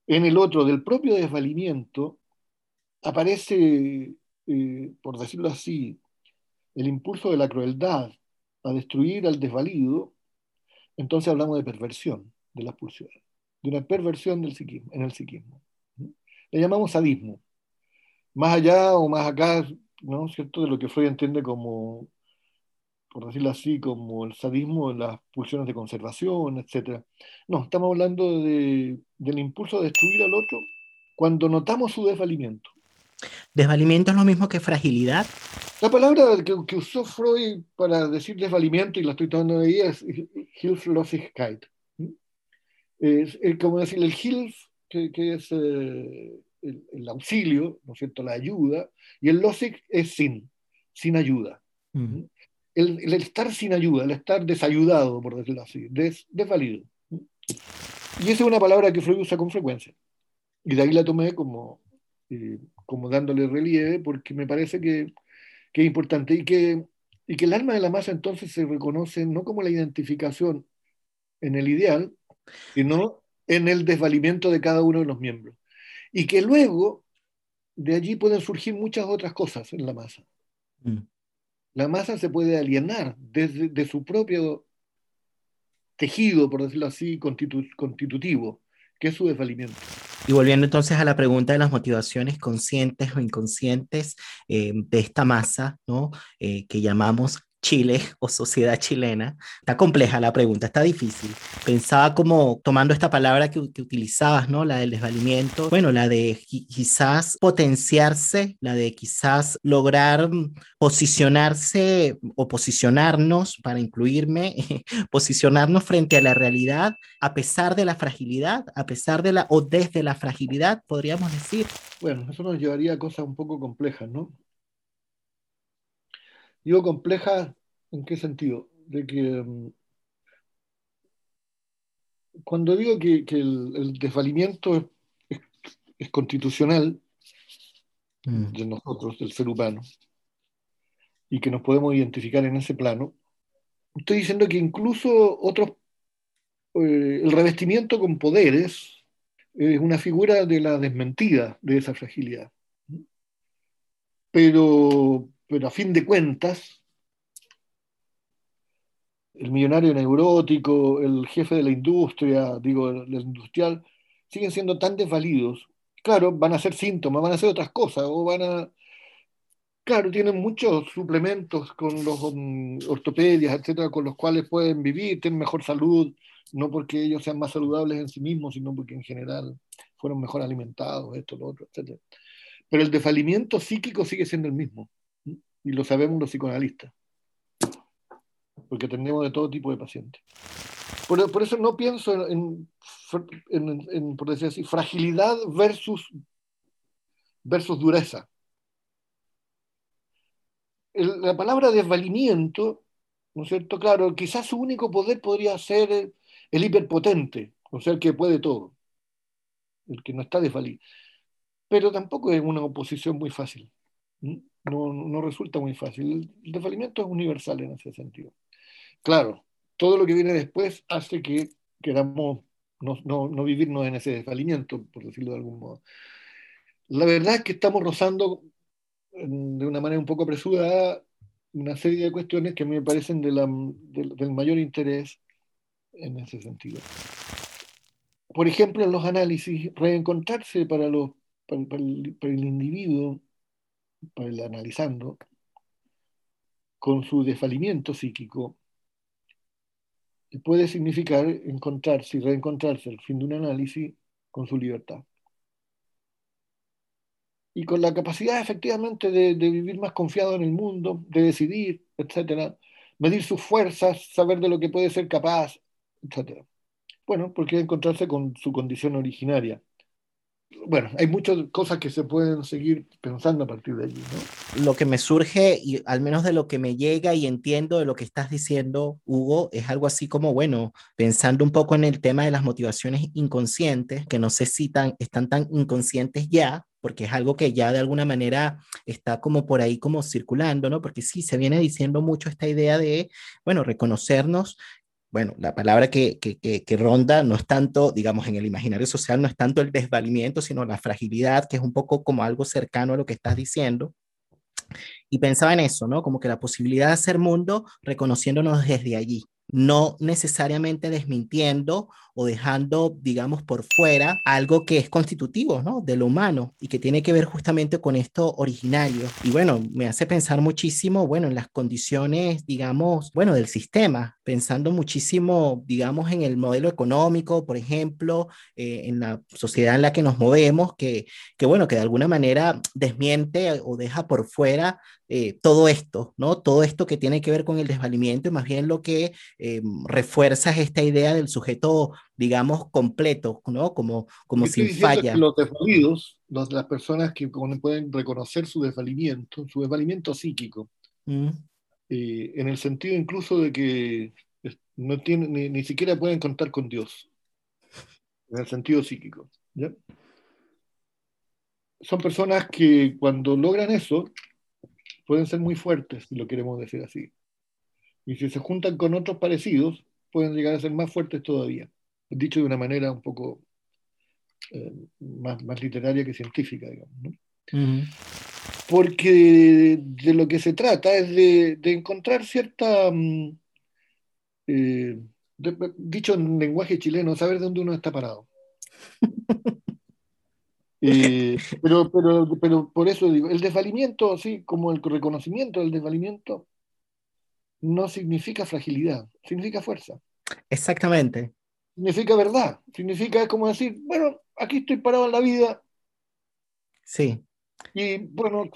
en el otro del propio desvalimiento aparece, eh, por decirlo así, el impulso de la crueldad a destruir al desvalido, entonces hablamos de perversión de las pulsiones, de una perversión del psiquismo, en el psiquismo. Le llamamos sadismo. Más allá o más acá, ¿no es cierto?, de lo que Freud entiende como, por decirlo así, como el sadismo las pulsiones de conservación, etc. No, estamos hablando de, del impulso de destruir al otro cuando notamos su desvalimiento. ¿Desvalimiento es lo mismo que fragilidad? La palabra que, usó Freud para decir desvalimiento, y la estoy tomando de ahí, es Hilflosigkeit. Es, es, como decir, el Hilf, que, es eh, el, auxilio, ¿no es cierto?, la ayuda, y el Losig es sin, sin ayuda. El, el, estar sin ayuda, el estar desayudado, por decirlo así, des, desvalido. Y esa es una palabra que Freud usa con frecuencia. Y de ahí la tomé como, eh, como dándole relieve, porque me parece que que es importante, y que, y que el alma de la masa entonces se reconoce no como la identificación en el ideal, sino en el desvalimiento de cada uno de los miembros. Y que luego de allí pueden surgir muchas otras cosas en la masa. Mm. La masa se puede alienar desde de su propio tejido, por decirlo así, constitutivo, que es su desvalimiento. Y volviendo entonces a la pregunta de las motivaciones conscientes o inconscientes eh, de esta masa, ¿no? Eh, que llamamos Chile o sociedad chilena. Está compleja la pregunta, está difícil. Pensaba como tomando esta palabra que, utilizabas, ¿no? La del desvalimiento, bueno, la de quizás potenciarse, la de quizás lograr posicionarse o posicionarnos, para incluirme, <laughs> posicionarnos frente a la realidad a pesar de la fragilidad, a pesar de la o desde la fragilidad, podríamos decir. Bueno, eso nos llevaría a cosas un poco complejas, ¿no? Digo compleja, ¿en qué sentido? De que mm, cuando digo que, el, desvalimiento es, constitucional mm. de nosotros, del ser humano, y que nos podemos identificar en ese plano, estoy diciendo que incluso otros, eh, el revestimiento con poderes es una figura de la desmentida de esa fragilidad. Pero, pero a fin de cuentas, el millonario neurótico, el jefe de la industria, digo, el, industrial, siguen siendo tan desvalidos. Claro, van a ser síntomas, van a ser otras cosas, o van a... Claro, tienen muchos suplementos con los um, ortopedias, etcétera, con los cuales pueden vivir, tienen mejor salud, no porque ellos sean más saludables en sí mismos, sino porque en general fueron mejor alimentados, esto, lo otro, etcétera. Pero el desvalimiento psíquico sigue siendo el mismo y lo sabemos los psicoanalistas, porque tenemos de todo tipo de pacientes. Por, eso no pienso en, por decir así, fragilidad versus, versus dureza. la palabra desvalimiento, ¿no es cierto? Claro, quizás su único poder podría ser el, hiperpotente, o sea, el que puede todo, el que no está desvalido. Pero tampoco es una oposición muy fácil no, resulta muy fácil. El desvalimiento es universal en ese sentido. Claro, todo lo que viene después hace que queramos no, no, no vivirnos en ese desvalimiento, por decirlo de algún modo. La verdad es que estamos rozando de una manera un poco apresurada una serie de cuestiones que me parecen de del mayor interés en ese sentido. Por ejemplo, en los análisis, reencontrarse para, los, para el individuo el analizando, con su desfalimiento psíquico, puede significar encontrarse y reencontrarse al fin de un análisis con su libertad. Y con la capacidad efectivamente de, de vivir más confiado en el mundo, de decidir, etcétera, medir sus fuerzas, saber de lo que puede ser capaz, etcétera. Bueno, porque encontrarse con su condición originaria bueno, hay muchas cosas que se pueden seguir pensando a partir de allí. Lo que me surge, y al menos de lo que me llega y entiendo de lo que estás diciendo, Hugo, es algo así como, bueno, pensando un poco en el tema de las motivaciones inconscientes, que no sé si tan, están tan inconscientes ya, porque es algo que ya de alguna manera está como por ahí como circulando, ¿no? Porque sí, se viene diciendo mucho esta idea de, bueno, reconocernos bueno, la palabra que, que, ronda no es tanto, digamos, en el imaginario social, no es tanto el desvalimiento, sino la fragilidad, que es un poco como algo cercano a lo que estás diciendo. Y pensaba en eso, ¿no? Como que la posibilidad de hacer mundo reconociéndonos desde allí, no necesariamente desmintiendo o dejando, digamos, por fuera algo que es constitutivo, ¿no? De lo humano y que tiene que ver justamente con esto originario. Y bueno, me hace pensar muchísimo, bueno, en las condiciones, digamos, bueno, del sistema, pensando muchísimo, digamos, en el modelo económico, por ejemplo, eh, en la sociedad en la que nos movemos, que, que, bueno, que de alguna manera desmiente o deja por fuera eh, todo esto, ¿no? Todo esto que tiene que ver con el desvalimiento y más bien lo que eh, refuerza es esta idea del sujeto digamos, completo, ¿no? Como, como sin falla. los desvalidos, las personas que pueden reconocer su desvalimiento, su desvalimiento psíquico, mm. eh, en el sentido incluso de que no tienen, ni, ni, siquiera pueden contar con Dios, en el sentido psíquico. ¿ya? Son personas que cuando logran eso, pueden ser muy fuertes, si lo queremos decir así. Y si se juntan con otros parecidos, pueden llegar a ser más fuertes todavía dicho de una manera un poco eh, más, más, literaria que científica, digamos. ¿no? Porque de, lo que se trata es de, de encontrar cierta, mm, eh, dicho en lenguaje chileno, saber de dónde uno está parado. <laughs> Eh, pero, pero, pero por eso digo, el desvalimiento, así como el reconocimiento del desvalimiento, no significa fragilidad, significa fuerza. Exactamente significa verdad, significa como decir, bueno, aquí estoy parado en la vida. Sí. Y bueno,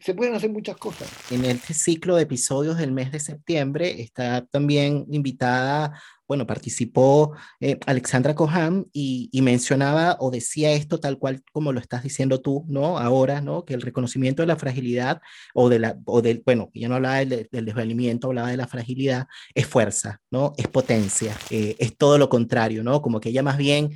se pueden hacer muchas cosas. En este ciclo de episodios del mes de septiembre está también invitada bueno, participó eh, Alexandra Coham y, mencionaba o decía esto tal cual como lo estás diciendo tú, ¿no? Ahora, ¿no? Que el reconocimiento de la fragilidad o de la, o del, bueno, ya no hablaba del, desvalimiento, hablaba de la fragilidad, es fuerza, ¿no? Es potencia, eh, es todo lo contrario, ¿no? Como que ella más bien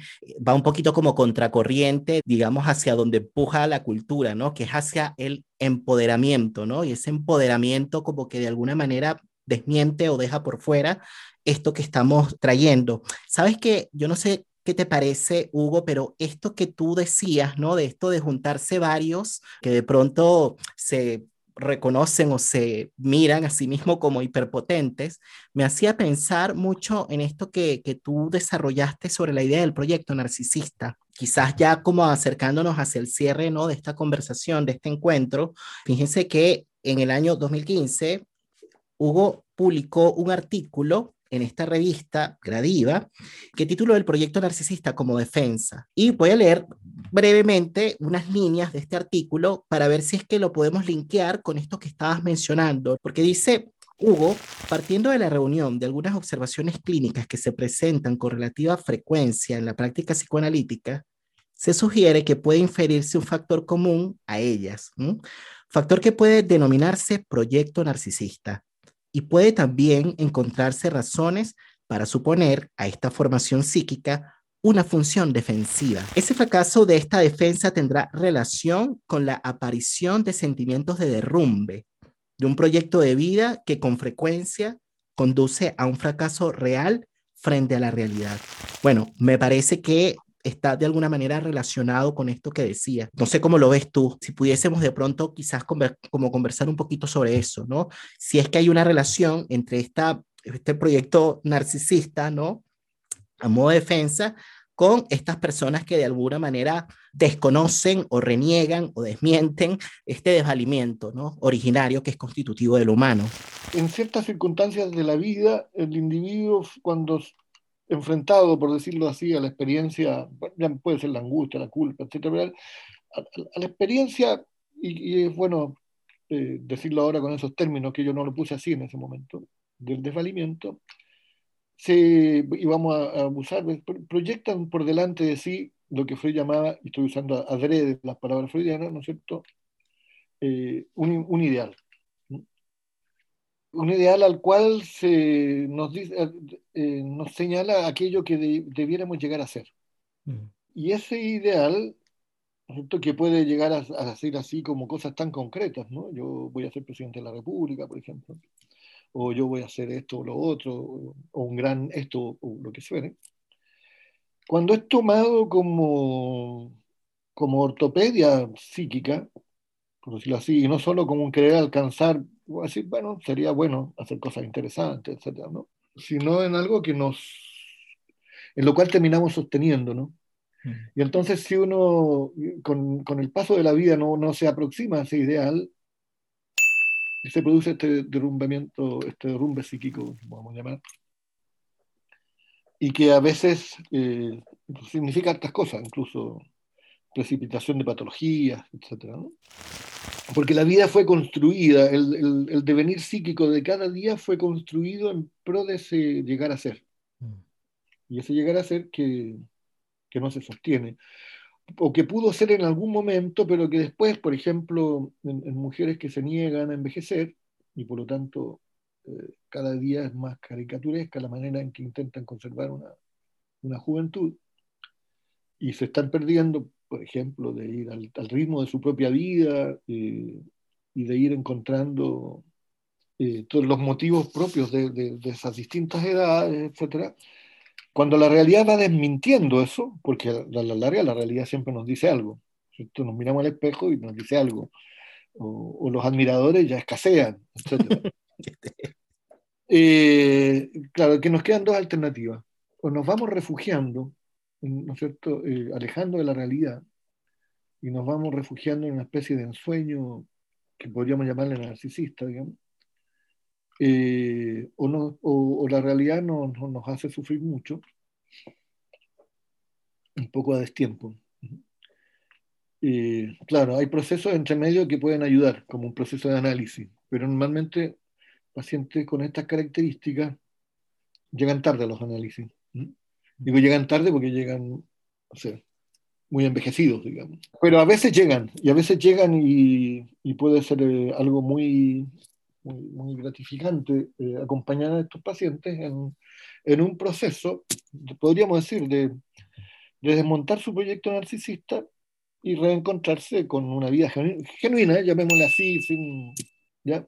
va un poquito como contracorriente, digamos, hacia donde empuja la cultura, ¿no? Que es hacia el empoderamiento, ¿no? Y ese empoderamiento como que de alguna manera desmiente o deja por fuera esto que estamos trayendo. Sabes que yo no sé qué te parece, Hugo, pero esto que tú decías, ¿no? De esto de juntarse varios que de pronto se reconocen o se miran a sí mismos como hiperpotentes, me hacía pensar mucho en esto que, que tú desarrollaste sobre la idea del proyecto narcisista. Quizás ya como acercándonos hacia el cierre ¿no? de esta conversación, de este encuentro, fíjense que en el año 2015, Hugo publicó un artículo en esta revista Gradiva, que tituló el proyecto narcisista como defensa. Y voy a leer brevemente unas líneas de este artículo para ver si es que lo podemos linkear con esto que estabas mencionando, porque dice, Hugo, partiendo de la reunión de algunas observaciones clínicas que se presentan con relativa frecuencia en la práctica psicoanalítica, se sugiere que puede inferirse un factor común a ellas, factor que puede denominarse proyecto narcisista y puede también encontrarse razones para suponer a esta formación psíquica una función defensiva. Ese fracaso de esta defensa tendrá relación con la aparición de sentimientos de derrumbe, de un proyecto de vida que con frecuencia conduce a un fracaso real frente a la realidad. Bueno, me parece que está de alguna manera relacionado con esto que decía. No sé cómo lo ves tú, si pudiésemos de pronto quizás como conversar un poquito sobre eso, ¿no? Si es que hay una relación entre esta, este proyecto narcisista, ¿no? A modo de defensa, con estas personas que de alguna manera desconocen o reniegan o desmienten este desvalimiento ¿no? originario que es constitutivo del humano. En ciertas circunstancias de la vida, el individuo cuando enfrentado, por decirlo así, a la experiencia, ya puede ser la angustia, la culpa, etcétera, a, la experiencia, y, es bueno eh, decirlo ahora con esos términos que yo no lo puse así en ese momento, del desvalimiento, se, y vamos a, abusar, proyectan por delante de sí lo que Freud llamaba, y estoy usando adrede las palabras freudianas, ¿no es cierto?, eh, un, un, ideal. Un ideal al cual se nos, dice, eh, nos señala aquello que debiéramos llegar a ser. Mm. Y ese ideal, ¿cierto? que puede llegar a, a, ser así como cosas tan concretas, ¿no? Yo voy a ser presidente de la República, por ejemplo, o yo voy a hacer esto o lo otro, o un gran esto o lo que suene. Cuando es tomado como, como ortopedia psíquica, por decirlo así, y no solo como un querer alcanzar, decir, bueno, sería bueno hacer cosas interesantes, etcétera, ¿no? Sino en algo que nos, en lo cual terminamos sosteniendo, ¿no? Mm. Y entonces si uno con, con, el paso de la vida no, no se aproxima a ese ideal, se produce este derrumbamiento, este derrumbe psíquico, vamos a llamar, y que a veces eh, significa estas cosas, incluso precipitación de patologías, etc. Porque la vida fue construida, el, el, devenir psíquico de cada día fue construido en pro de ese llegar a ser. Mm. Y ese llegar a ser que, que no se sostiene o que pudo ser en algún momento, pero que después, por ejemplo, en, mujeres que se niegan a envejecer y por lo tanto eh, cada día es más caricaturesca la manera en que intentan conservar una, una juventud y se están perdiendo, por ejemplo, de ir al, ritmo de su propia vida eh, y de ir encontrando eh, todos los motivos propios de, de, de esas distintas edades, etcétera, cuando la realidad va desmintiendo eso, porque a la larga la realidad siempre nos dice algo, nos miramos al espejo y nos dice algo, o, los admiradores ya escasean, etc. <laughs> Eh, claro, que nos quedan dos alternativas. O nos vamos refugiando, ¿no es cierto?, eh, alejando de la realidad, y nos vamos refugiando en una especie de ensueño que podríamos llamarle narcisista, eh, o, no, o, la realidad no, nos hace sufrir mucho, un poco a destiempo. Eh, claro, hay procesos entre medio que pueden ayudar, como un proceso de análisis, pero normalmente pacientes con estas características llegan tarde a los análisis. Digo, llegan tarde porque llegan, o sea, muy envejecidos, digamos. Pero a veces llegan, y a veces llegan y, puede ser eh, algo muy muy, gratificante eh, acompañar a estos pacientes en, en, un proceso, podríamos decir, de, de, desmontar su proyecto narcisista y reencontrarse con una vida genuina, llamémosla así, sin, ¿ya?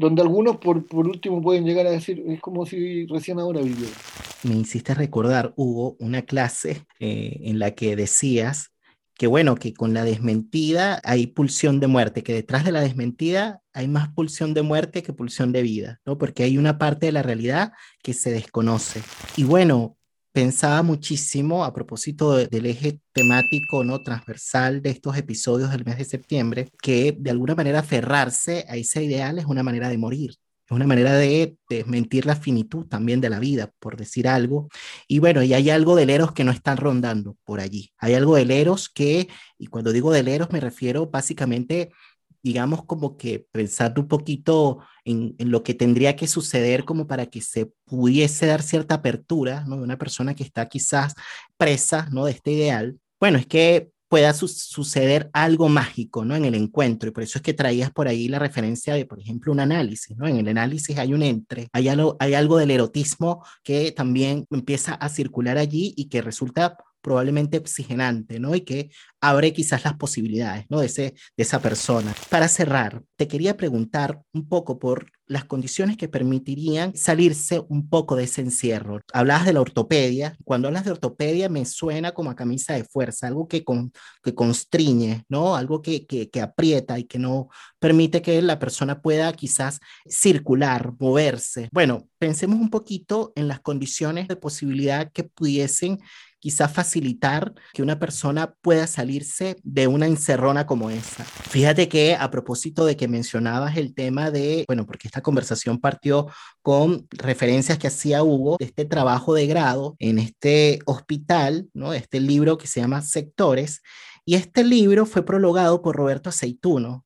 Donde algunos por, por último pueden llegar a decir, es como si recién ahora vivieran. Me hiciste recordar, Hugo, una clase eh, en la que decías que bueno, que con la desmentida hay pulsión de muerte, que detrás de la desmentida hay más pulsión de muerte que pulsión de vida, ¿no? Porque hay una parte de la realidad que se desconoce. Y bueno, pensaba muchísimo a propósito del eje temático no transversal de estos episodios del mes de septiembre, que de alguna manera aferrarse a ese ideal es una manera de morir, es una manera de desmentir la finitud también de la vida, por decir algo. Y bueno, y hay algo del Eros que no están rondando por allí. Hay algo del Eros que, y cuando digo del Eros me refiero básicamente, digamos, como que pensando un poquito en, lo que tendría que suceder como para que se pudiese dar cierta apertura, ¿no? De una persona que está quizás presa, ¿no? De este ideal. Bueno, es que pueda suceder algo mágico, ¿no? En el encuentro. Y por eso es que traías por ahí la referencia de, por ejemplo, un análisis, ¿no? En el análisis hay un entre, hay hay algo del erotismo que también empieza a circular allí y que resulta probablemente oxigenante, ¿no? Y que abre quizás las posibilidades, ¿no? De, ese, de esa persona. Para cerrar, te quería preguntar un poco por las condiciones que permitirían salirse un poco de ese encierro. Hablabas de la ortopedia. Cuando hablas de ortopedia me suena como a camisa de fuerza, algo que, con, que constriñe, ¿no? Algo que, que, que aprieta y que no permite que la persona pueda quizás circular, moverse. Bueno, pensemos un poquito en las condiciones de posibilidad que pudiesen quizás facilitar que una persona pueda salirse de una encerrona como esa. Fíjate que a propósito de que mencionabas el tema de, bueno, porque esta conversación partió con referencias que hacía Hugo de este trabajo de grado en este hospital, ¿no? Este libro que se llama Sectores, y este libro fue prologado por Roberto Aceituno,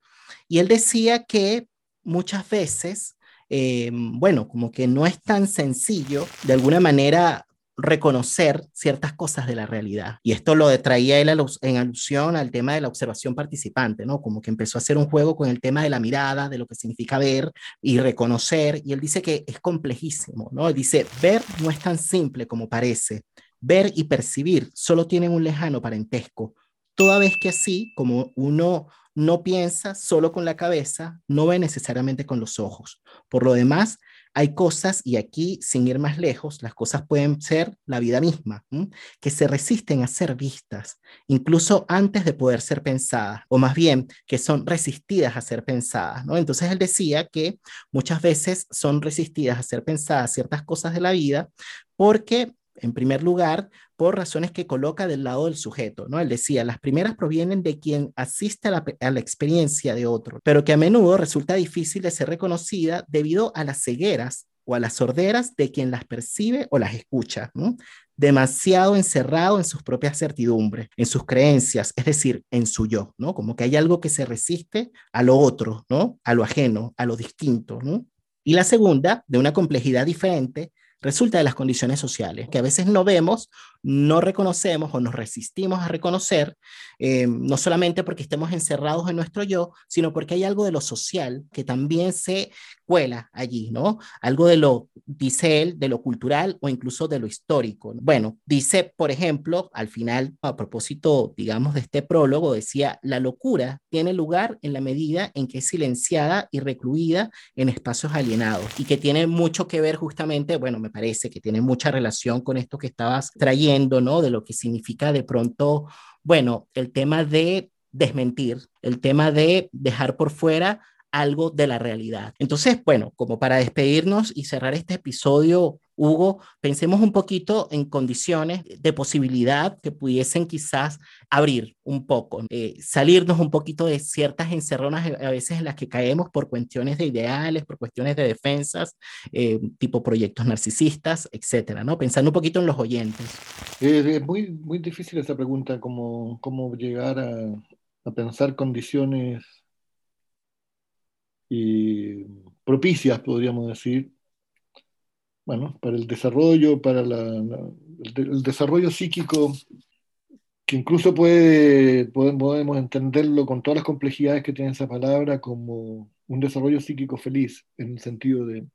y él decía que muchas veces, eh, bueno, como que no es tan sencillo de alguna manera reconocer ciertas cosas de la realidad. Y esto lo traía él en alusión al tema de la observación participante, ¿no? Como que empezó a hacer un juego con el tema de la mirada, de lo que significa ver y reconocer. Y él dice que es complejísimo, ¿no? dice, ver no es tan simple como parece. Ver y percibir solo tienen un lejano parentesco. Toda vez que así, como uno no piensa solo con la cabeza, no ve necesariamente con los ojos. Por lo demás, hay cosas, y aquí, sin ir más lejos, las cosas pueden ser la vida misma, que se resisten a ser vistas, incluso antes de poder ser pensadas, o más bien, que son resistidas a ser pensadas. ¿no? Entonces él decía que muchas veces son resistidas a ser pensadas ciertas cosas de la vida porque en primer lugar, por razones que coloca del lado del sujeto, ¿no? Él decía, las primeras provienen de quien asiste a la, experiencia de otro, pero que a menudo resulta difícil de ser reconocida debido a las cegueras o a las sorderas de quien las percibe o las escucha, ¿no? demasiado encerrado en sus propias certidumbres, en sus creencias, es decir, en su yo, ¿no? Como que hay algo que se resiste a lo otro, ¿no? A lo ajeno, a lo distinto, ¿no? Y la segunda, de una complejidad diferente, resulta de las condiciones sociales, que a veces no vemos, no reconocemos o nos resistimos a reconocer, eh, no solamente porque estemos encerrados en nuestro yo, sino porque hay algo de lo social que también se cuela allí, ¿no? Algo de lo, dice él, de lo cultural o incluso de lo histórico. Bueno, dice, por ejemplo, al final, a propósito, digamos, de este prólogo, decía, la locura tiene lugar en la medida en que es silenciada y recluida en espacios alienados y que tiene mucho que ver justamente, bueno, me parece que tiene mucha relación con esto que estabas trayendo, ¿no? De lo que significa de pronto, bueno, el tema de desmentir, el tema de dejar por fuera algo de la realidad. Entonces, bueno, como para despedirnos y cerrar este episodio, Hugo, pensemos un poquito en condiciones de posibilidad que pudiesen quizás abrir un poco, eh, salirnos un poquito de ciertas encerronas a veces en las que caemos por cuestiones de ideales, por cuestiones de defensas, eh, tipo proyectos narcisistas, etcétera, ¿no? Pensando un poquito en los oyentes. es muy, muy difícil esa pregunta, cómo, cómo llegar a, a pensar condiciones y propicias, podríamos decir, bueno, para el desarrollo, para el, desarrollo psíquico, que incluso puede, podemos entenderlo con todas las complejidades que tiene esa palabra como un desarrollo psíquico feliz, en el sentido de...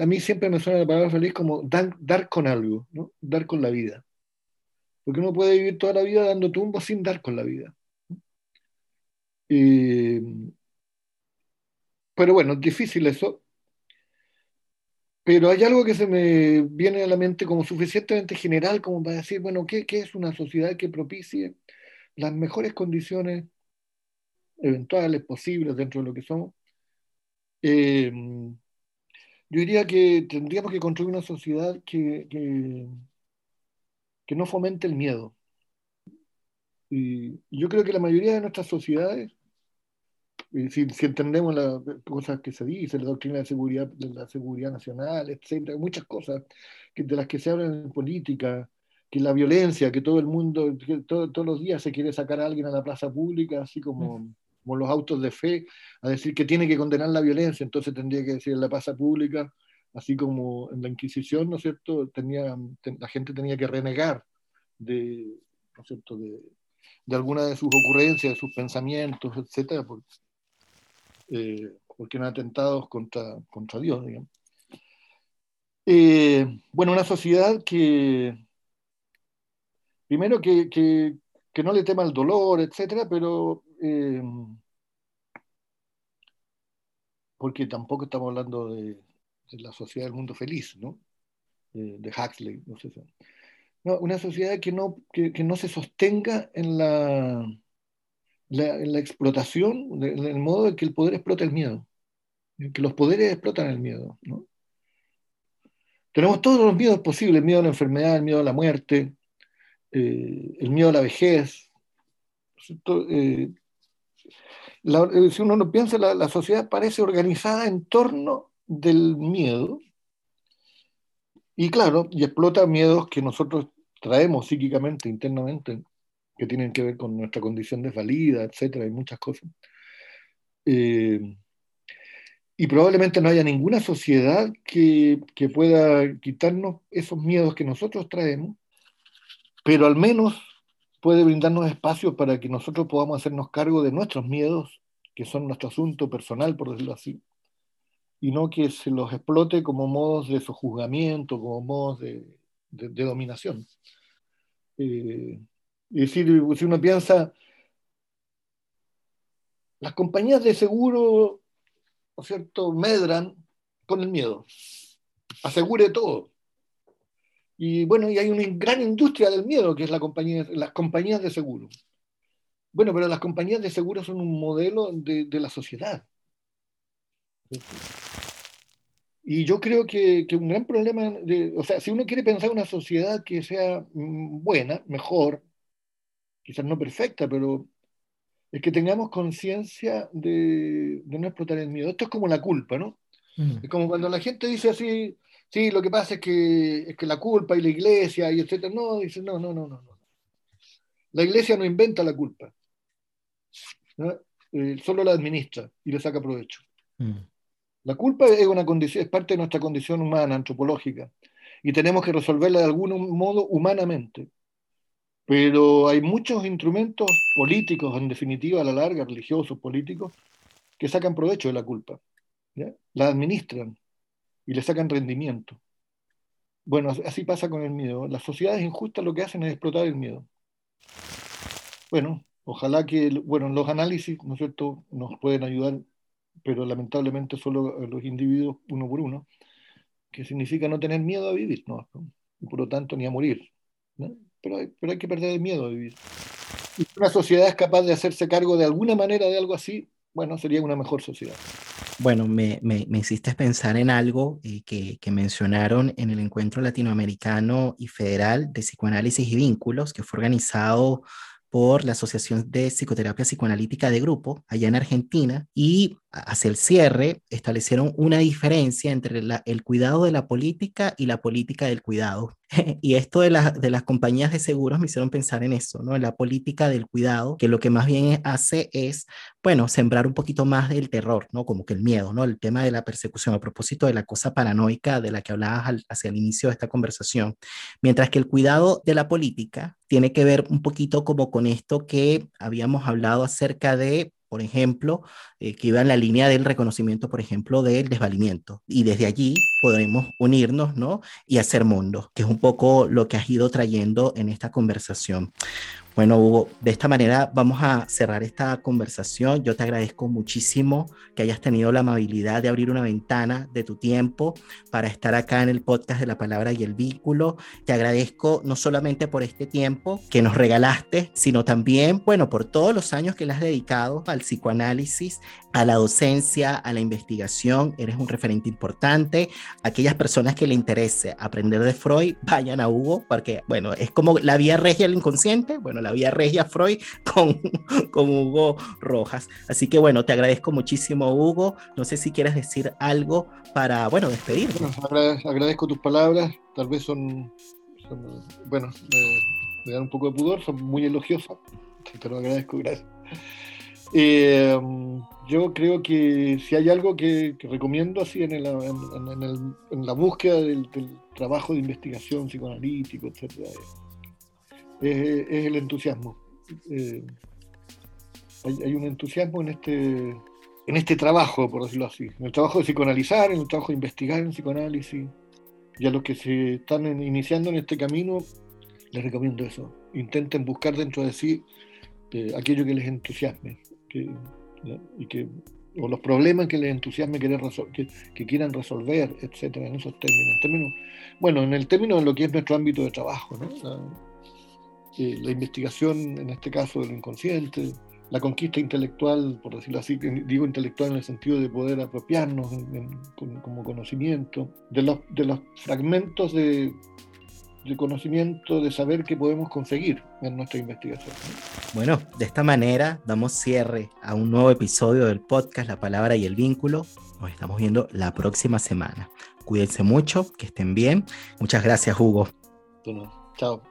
A mí siempre me suena la palabra feliz como dar, dar con algo, ¿no? dar con la vida. Porque uno puede vivir toda la vida dando tumbos sin dar con la vida. Eh, pero bueno, difícil eso. Pero hay algo que se me viene a la mente como suficientemente general como para decir, bueno, ¿qué, qué es una sociedad que propicie las mejores condiciones eventuales, posibles dentro de lo que somos? Eh, yo diría que tendríamos que construir una sociedad que, que, que no fomente el miedo. Y yo creo que la mayoría de nuestras sociedades si, si, entendemos las cosas que se dicen, la doctrina de seguridad, de la seguridad nacional, etcétera, muchas cosas que, de las que se hablan en política, que la violencia, que todo el mundo, que todos los días se quiere sacar a alguien a la plaza pública, así como, como los autos de fe, a decir que tiene que condenar la violencia, entonces tendría que decir en la plaza pública, así como en la Inquisición, ¿no es cierto?, tenía, la gente tenía que renegar de, ¿no es cierto?, de, de alguna de sus ocurrencias, de sus pensamientos, etcétera, porque eh, porque eran atentados contra, contra Dios, digamos. Eh, bueno, una sociedad que, primero que, que, no le tema el dolor, etcétera, pero eh, porque tampoco estamos hablando de, la sociedad del mundo feliz, ¿no? de Huxley, no sé. No, una sociedad que no, que no se sostenga en la la, la explotación, en el modo en que el poder explota el miedo, en que los poderes explotan el miedo. tenemos todos los miedos posibles, el miedo a la enfermedad, el miedo a la muerte, eh, el miedo a la vejez. Eh, eh, si uno no piensa, la, la, sociedad parece organizada en torno del miedo. Y claro, y explota miedos que nosotros traemos psíquicamente, internamente, que tienen que ver con nuestra condición desvalida, etcétera, y muchas cosas. Eh, y probablemente no haya ninguna sociedad que, que, pueda quitarnos esos miedos que nosotros traemos, pero al menos puede brindarnos espacios para que nosotros podamos hacernos cargo de nuestros miedos, que son nuestro asunto personal, por decirlo así, y no que se los explote como modos de sojuzgamiento, como modos de, de, dominación. Eh, es decir, si uno piensa, las compañías de seguro, ¿no es cierto?, medran con el miedo. Asegure todo. Y bueno, y hay una gran industria del miedo, que es la compañía, las compañías de seguro. Bueno, pero las compañías de seguro son un modelo de, la sociedad. Y yo creo que, que, un gran problema, o sea, si uno quiere pensar una sociedad que sea mm, buena, mejor, quizás no perfecta, pero es que tengamos conciencia de, no explotar el miedo. Esto es como la culpa, ¿no? Mm. Es como cuando la gente dice así, sí, lo que pasa es que, es que la culpa y la iglesia y etcétera. No, dice, no, no, no, no. no. La iglesia no inventa la culpa. Eh, solo la administra y le saca provecho. Mm. La culpa es, una condición, es parte de nuestra condición humana, antropológica, y tenemos que resolverla de algún modo humanamente. Pero hay muchos instrumentos políticos, en definitiva, a la larga, religiosos, políticos, que sacan provecho de la culpa. La administran y le sacan rendimiento. Bueno, así pasa con el miedo. Las sociedades injustas lo que hacen es explotar el miedo. Bueno, ojalá que, bueno, los análisis, ¿no es cierto?, nos pueden ayudar, pero lamentablemente solo los individuos uno por uno, que significa no tener miedo a vivir, ¿no? Y por lo tanto ni a morir. ¿no? Pero hay, que perder el miedo a vivir. Si una sociedad es capaz de hacerse cargo de alguna manera de algo así, bueno, sería una mejor sociedad. Bueno, me, me, me hiciste pensar en algo eh, que, que, mencionaron en el encuentro latinoamericano y federal de psicoanálisis y vínculos, que fue organizado por la Asociación de Psicoterapia Psicoanalítica de Grupo allá en Argentina y hacia el cierre establecieron una diferencia entre el cuidado de la política y la política del cuidado. <laughs> y esto de, de las compañías de seguros me hicieron pensar en eso, ¿no? En la política del cuidado, que lo que más bien hace es, bueno, sembrar un poquito más del terror, ¿no? Como que el miedo, ¿no? El tema de la persecución a propósito de la cosa paranoica de la que hablabas hacia el inicio de esta conversación. Mientras que el cuidado de la política tiene que ver un poquito como con esto que habíamos hablado acerca de por ejemplo, eh, que iba en la línea del reconocimiento, por ejemplo, del desvalimiento. Y desde allí podemos unirnos, ¿no? Y hacer mundo, que es un poco lo que has ido trayendo en esta conversación. Bueno, Hugo, de esta manera vamos a cerrar esta conversación. Yo te agradezco muchísimo que hayas tenido la amabilidad de abrir una ventana de tu tiempo para estar acá en el podcast de la palabra y el vínculo. Te agradezco no solamente por este tiempo que nos regalaste, sino también, bueno, por todos los años que le has dedicado al psicoanálisis, a la docencia, a la investigación. Eres un referente importante. Aquellas personas que le interese aprender de Freud, vayan a Hugo, porque, bueno, es como la vía regia del inconsciente. Bueno, la vía regia Freud <laughs> con, con Hugo Rojas. Así que bueno, te agradezco muchísimo, Hugo. No sé si quieres decir algo para, bueno, despedirte. agradezco tus palabras, tal vez son, bueno, me, dan un poco de pudor, son muy elogiosas, te lo agradezco, gracias. Eh, yo creo que si hay algo que, recomiendo así en, el, en, la búsqueda del, del, trabajo de investigación psicoanalítico, etcétera, es, el entusiasmo. Eh, hay, un entusiasmo en este, en este trabajo, por decirlo así, en el trabajo de psicoanalizar, en el trabajo de investigar en psicoanálisis. Y a los que se están iniciando en este camino, les recomiendo eso. Intenten buscar dentro de sí eh, aquello que les entusiasme y que, o los problemas que les entusiasme querer que, que, quieran resolver, etcétera, en esos términos. En términos. Bueno, en el término de lo que es nuestro ámbito de trabajo, ¿no? Investigación, en este caso del inconsciente, la conquista intelectual, por decirlo así, digo intelectual en el sentido de poder apropiarnos como conocimiento, de los, de los fragmentos de, de conocimiento, de saber que podemos conseguir en nuestra investigación. Bueno, de esta manera damos cierre a un nuevo episodio del podcast La Palabra y el Vínculo. Nos estamos viendo la próxima semana. Cuídense mucho, que estén bien. Muchas gracias, Hugo. Chao,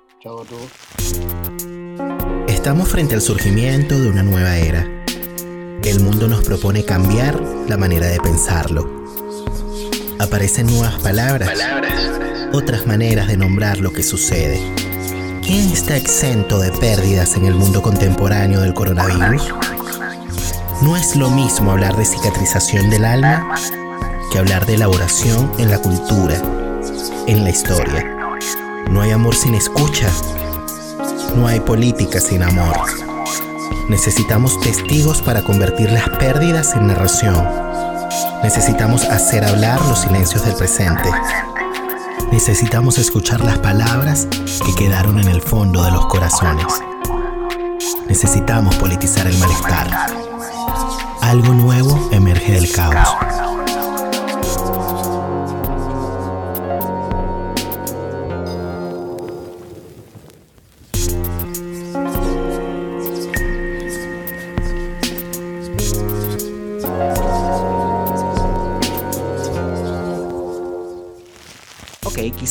Estamos frente al surgimiento de una nueva era. El mundo nos propone cambiar la manera de pensarlo. Aparecen nuevas palabras, otras maneras de nombrar lo que sucede. ¿Quién está exento de pérdidas en el mundo contemporáneo del coronavirus? No es lo mismo hablar de cicatrización del alma que hablar de elaboración en la cultura, en la historia. No hay amor sin escucha, no hay política sin amor. Necesitamos testigos para convertir las pérdidas en narración. Necesitamos hacer hablar los silencios del presente. Necesitamos escuchar las palabras que quedaron en el fondo de los corazones. Necesitamos politizar el malestar. Algo nuevo emerge del caos.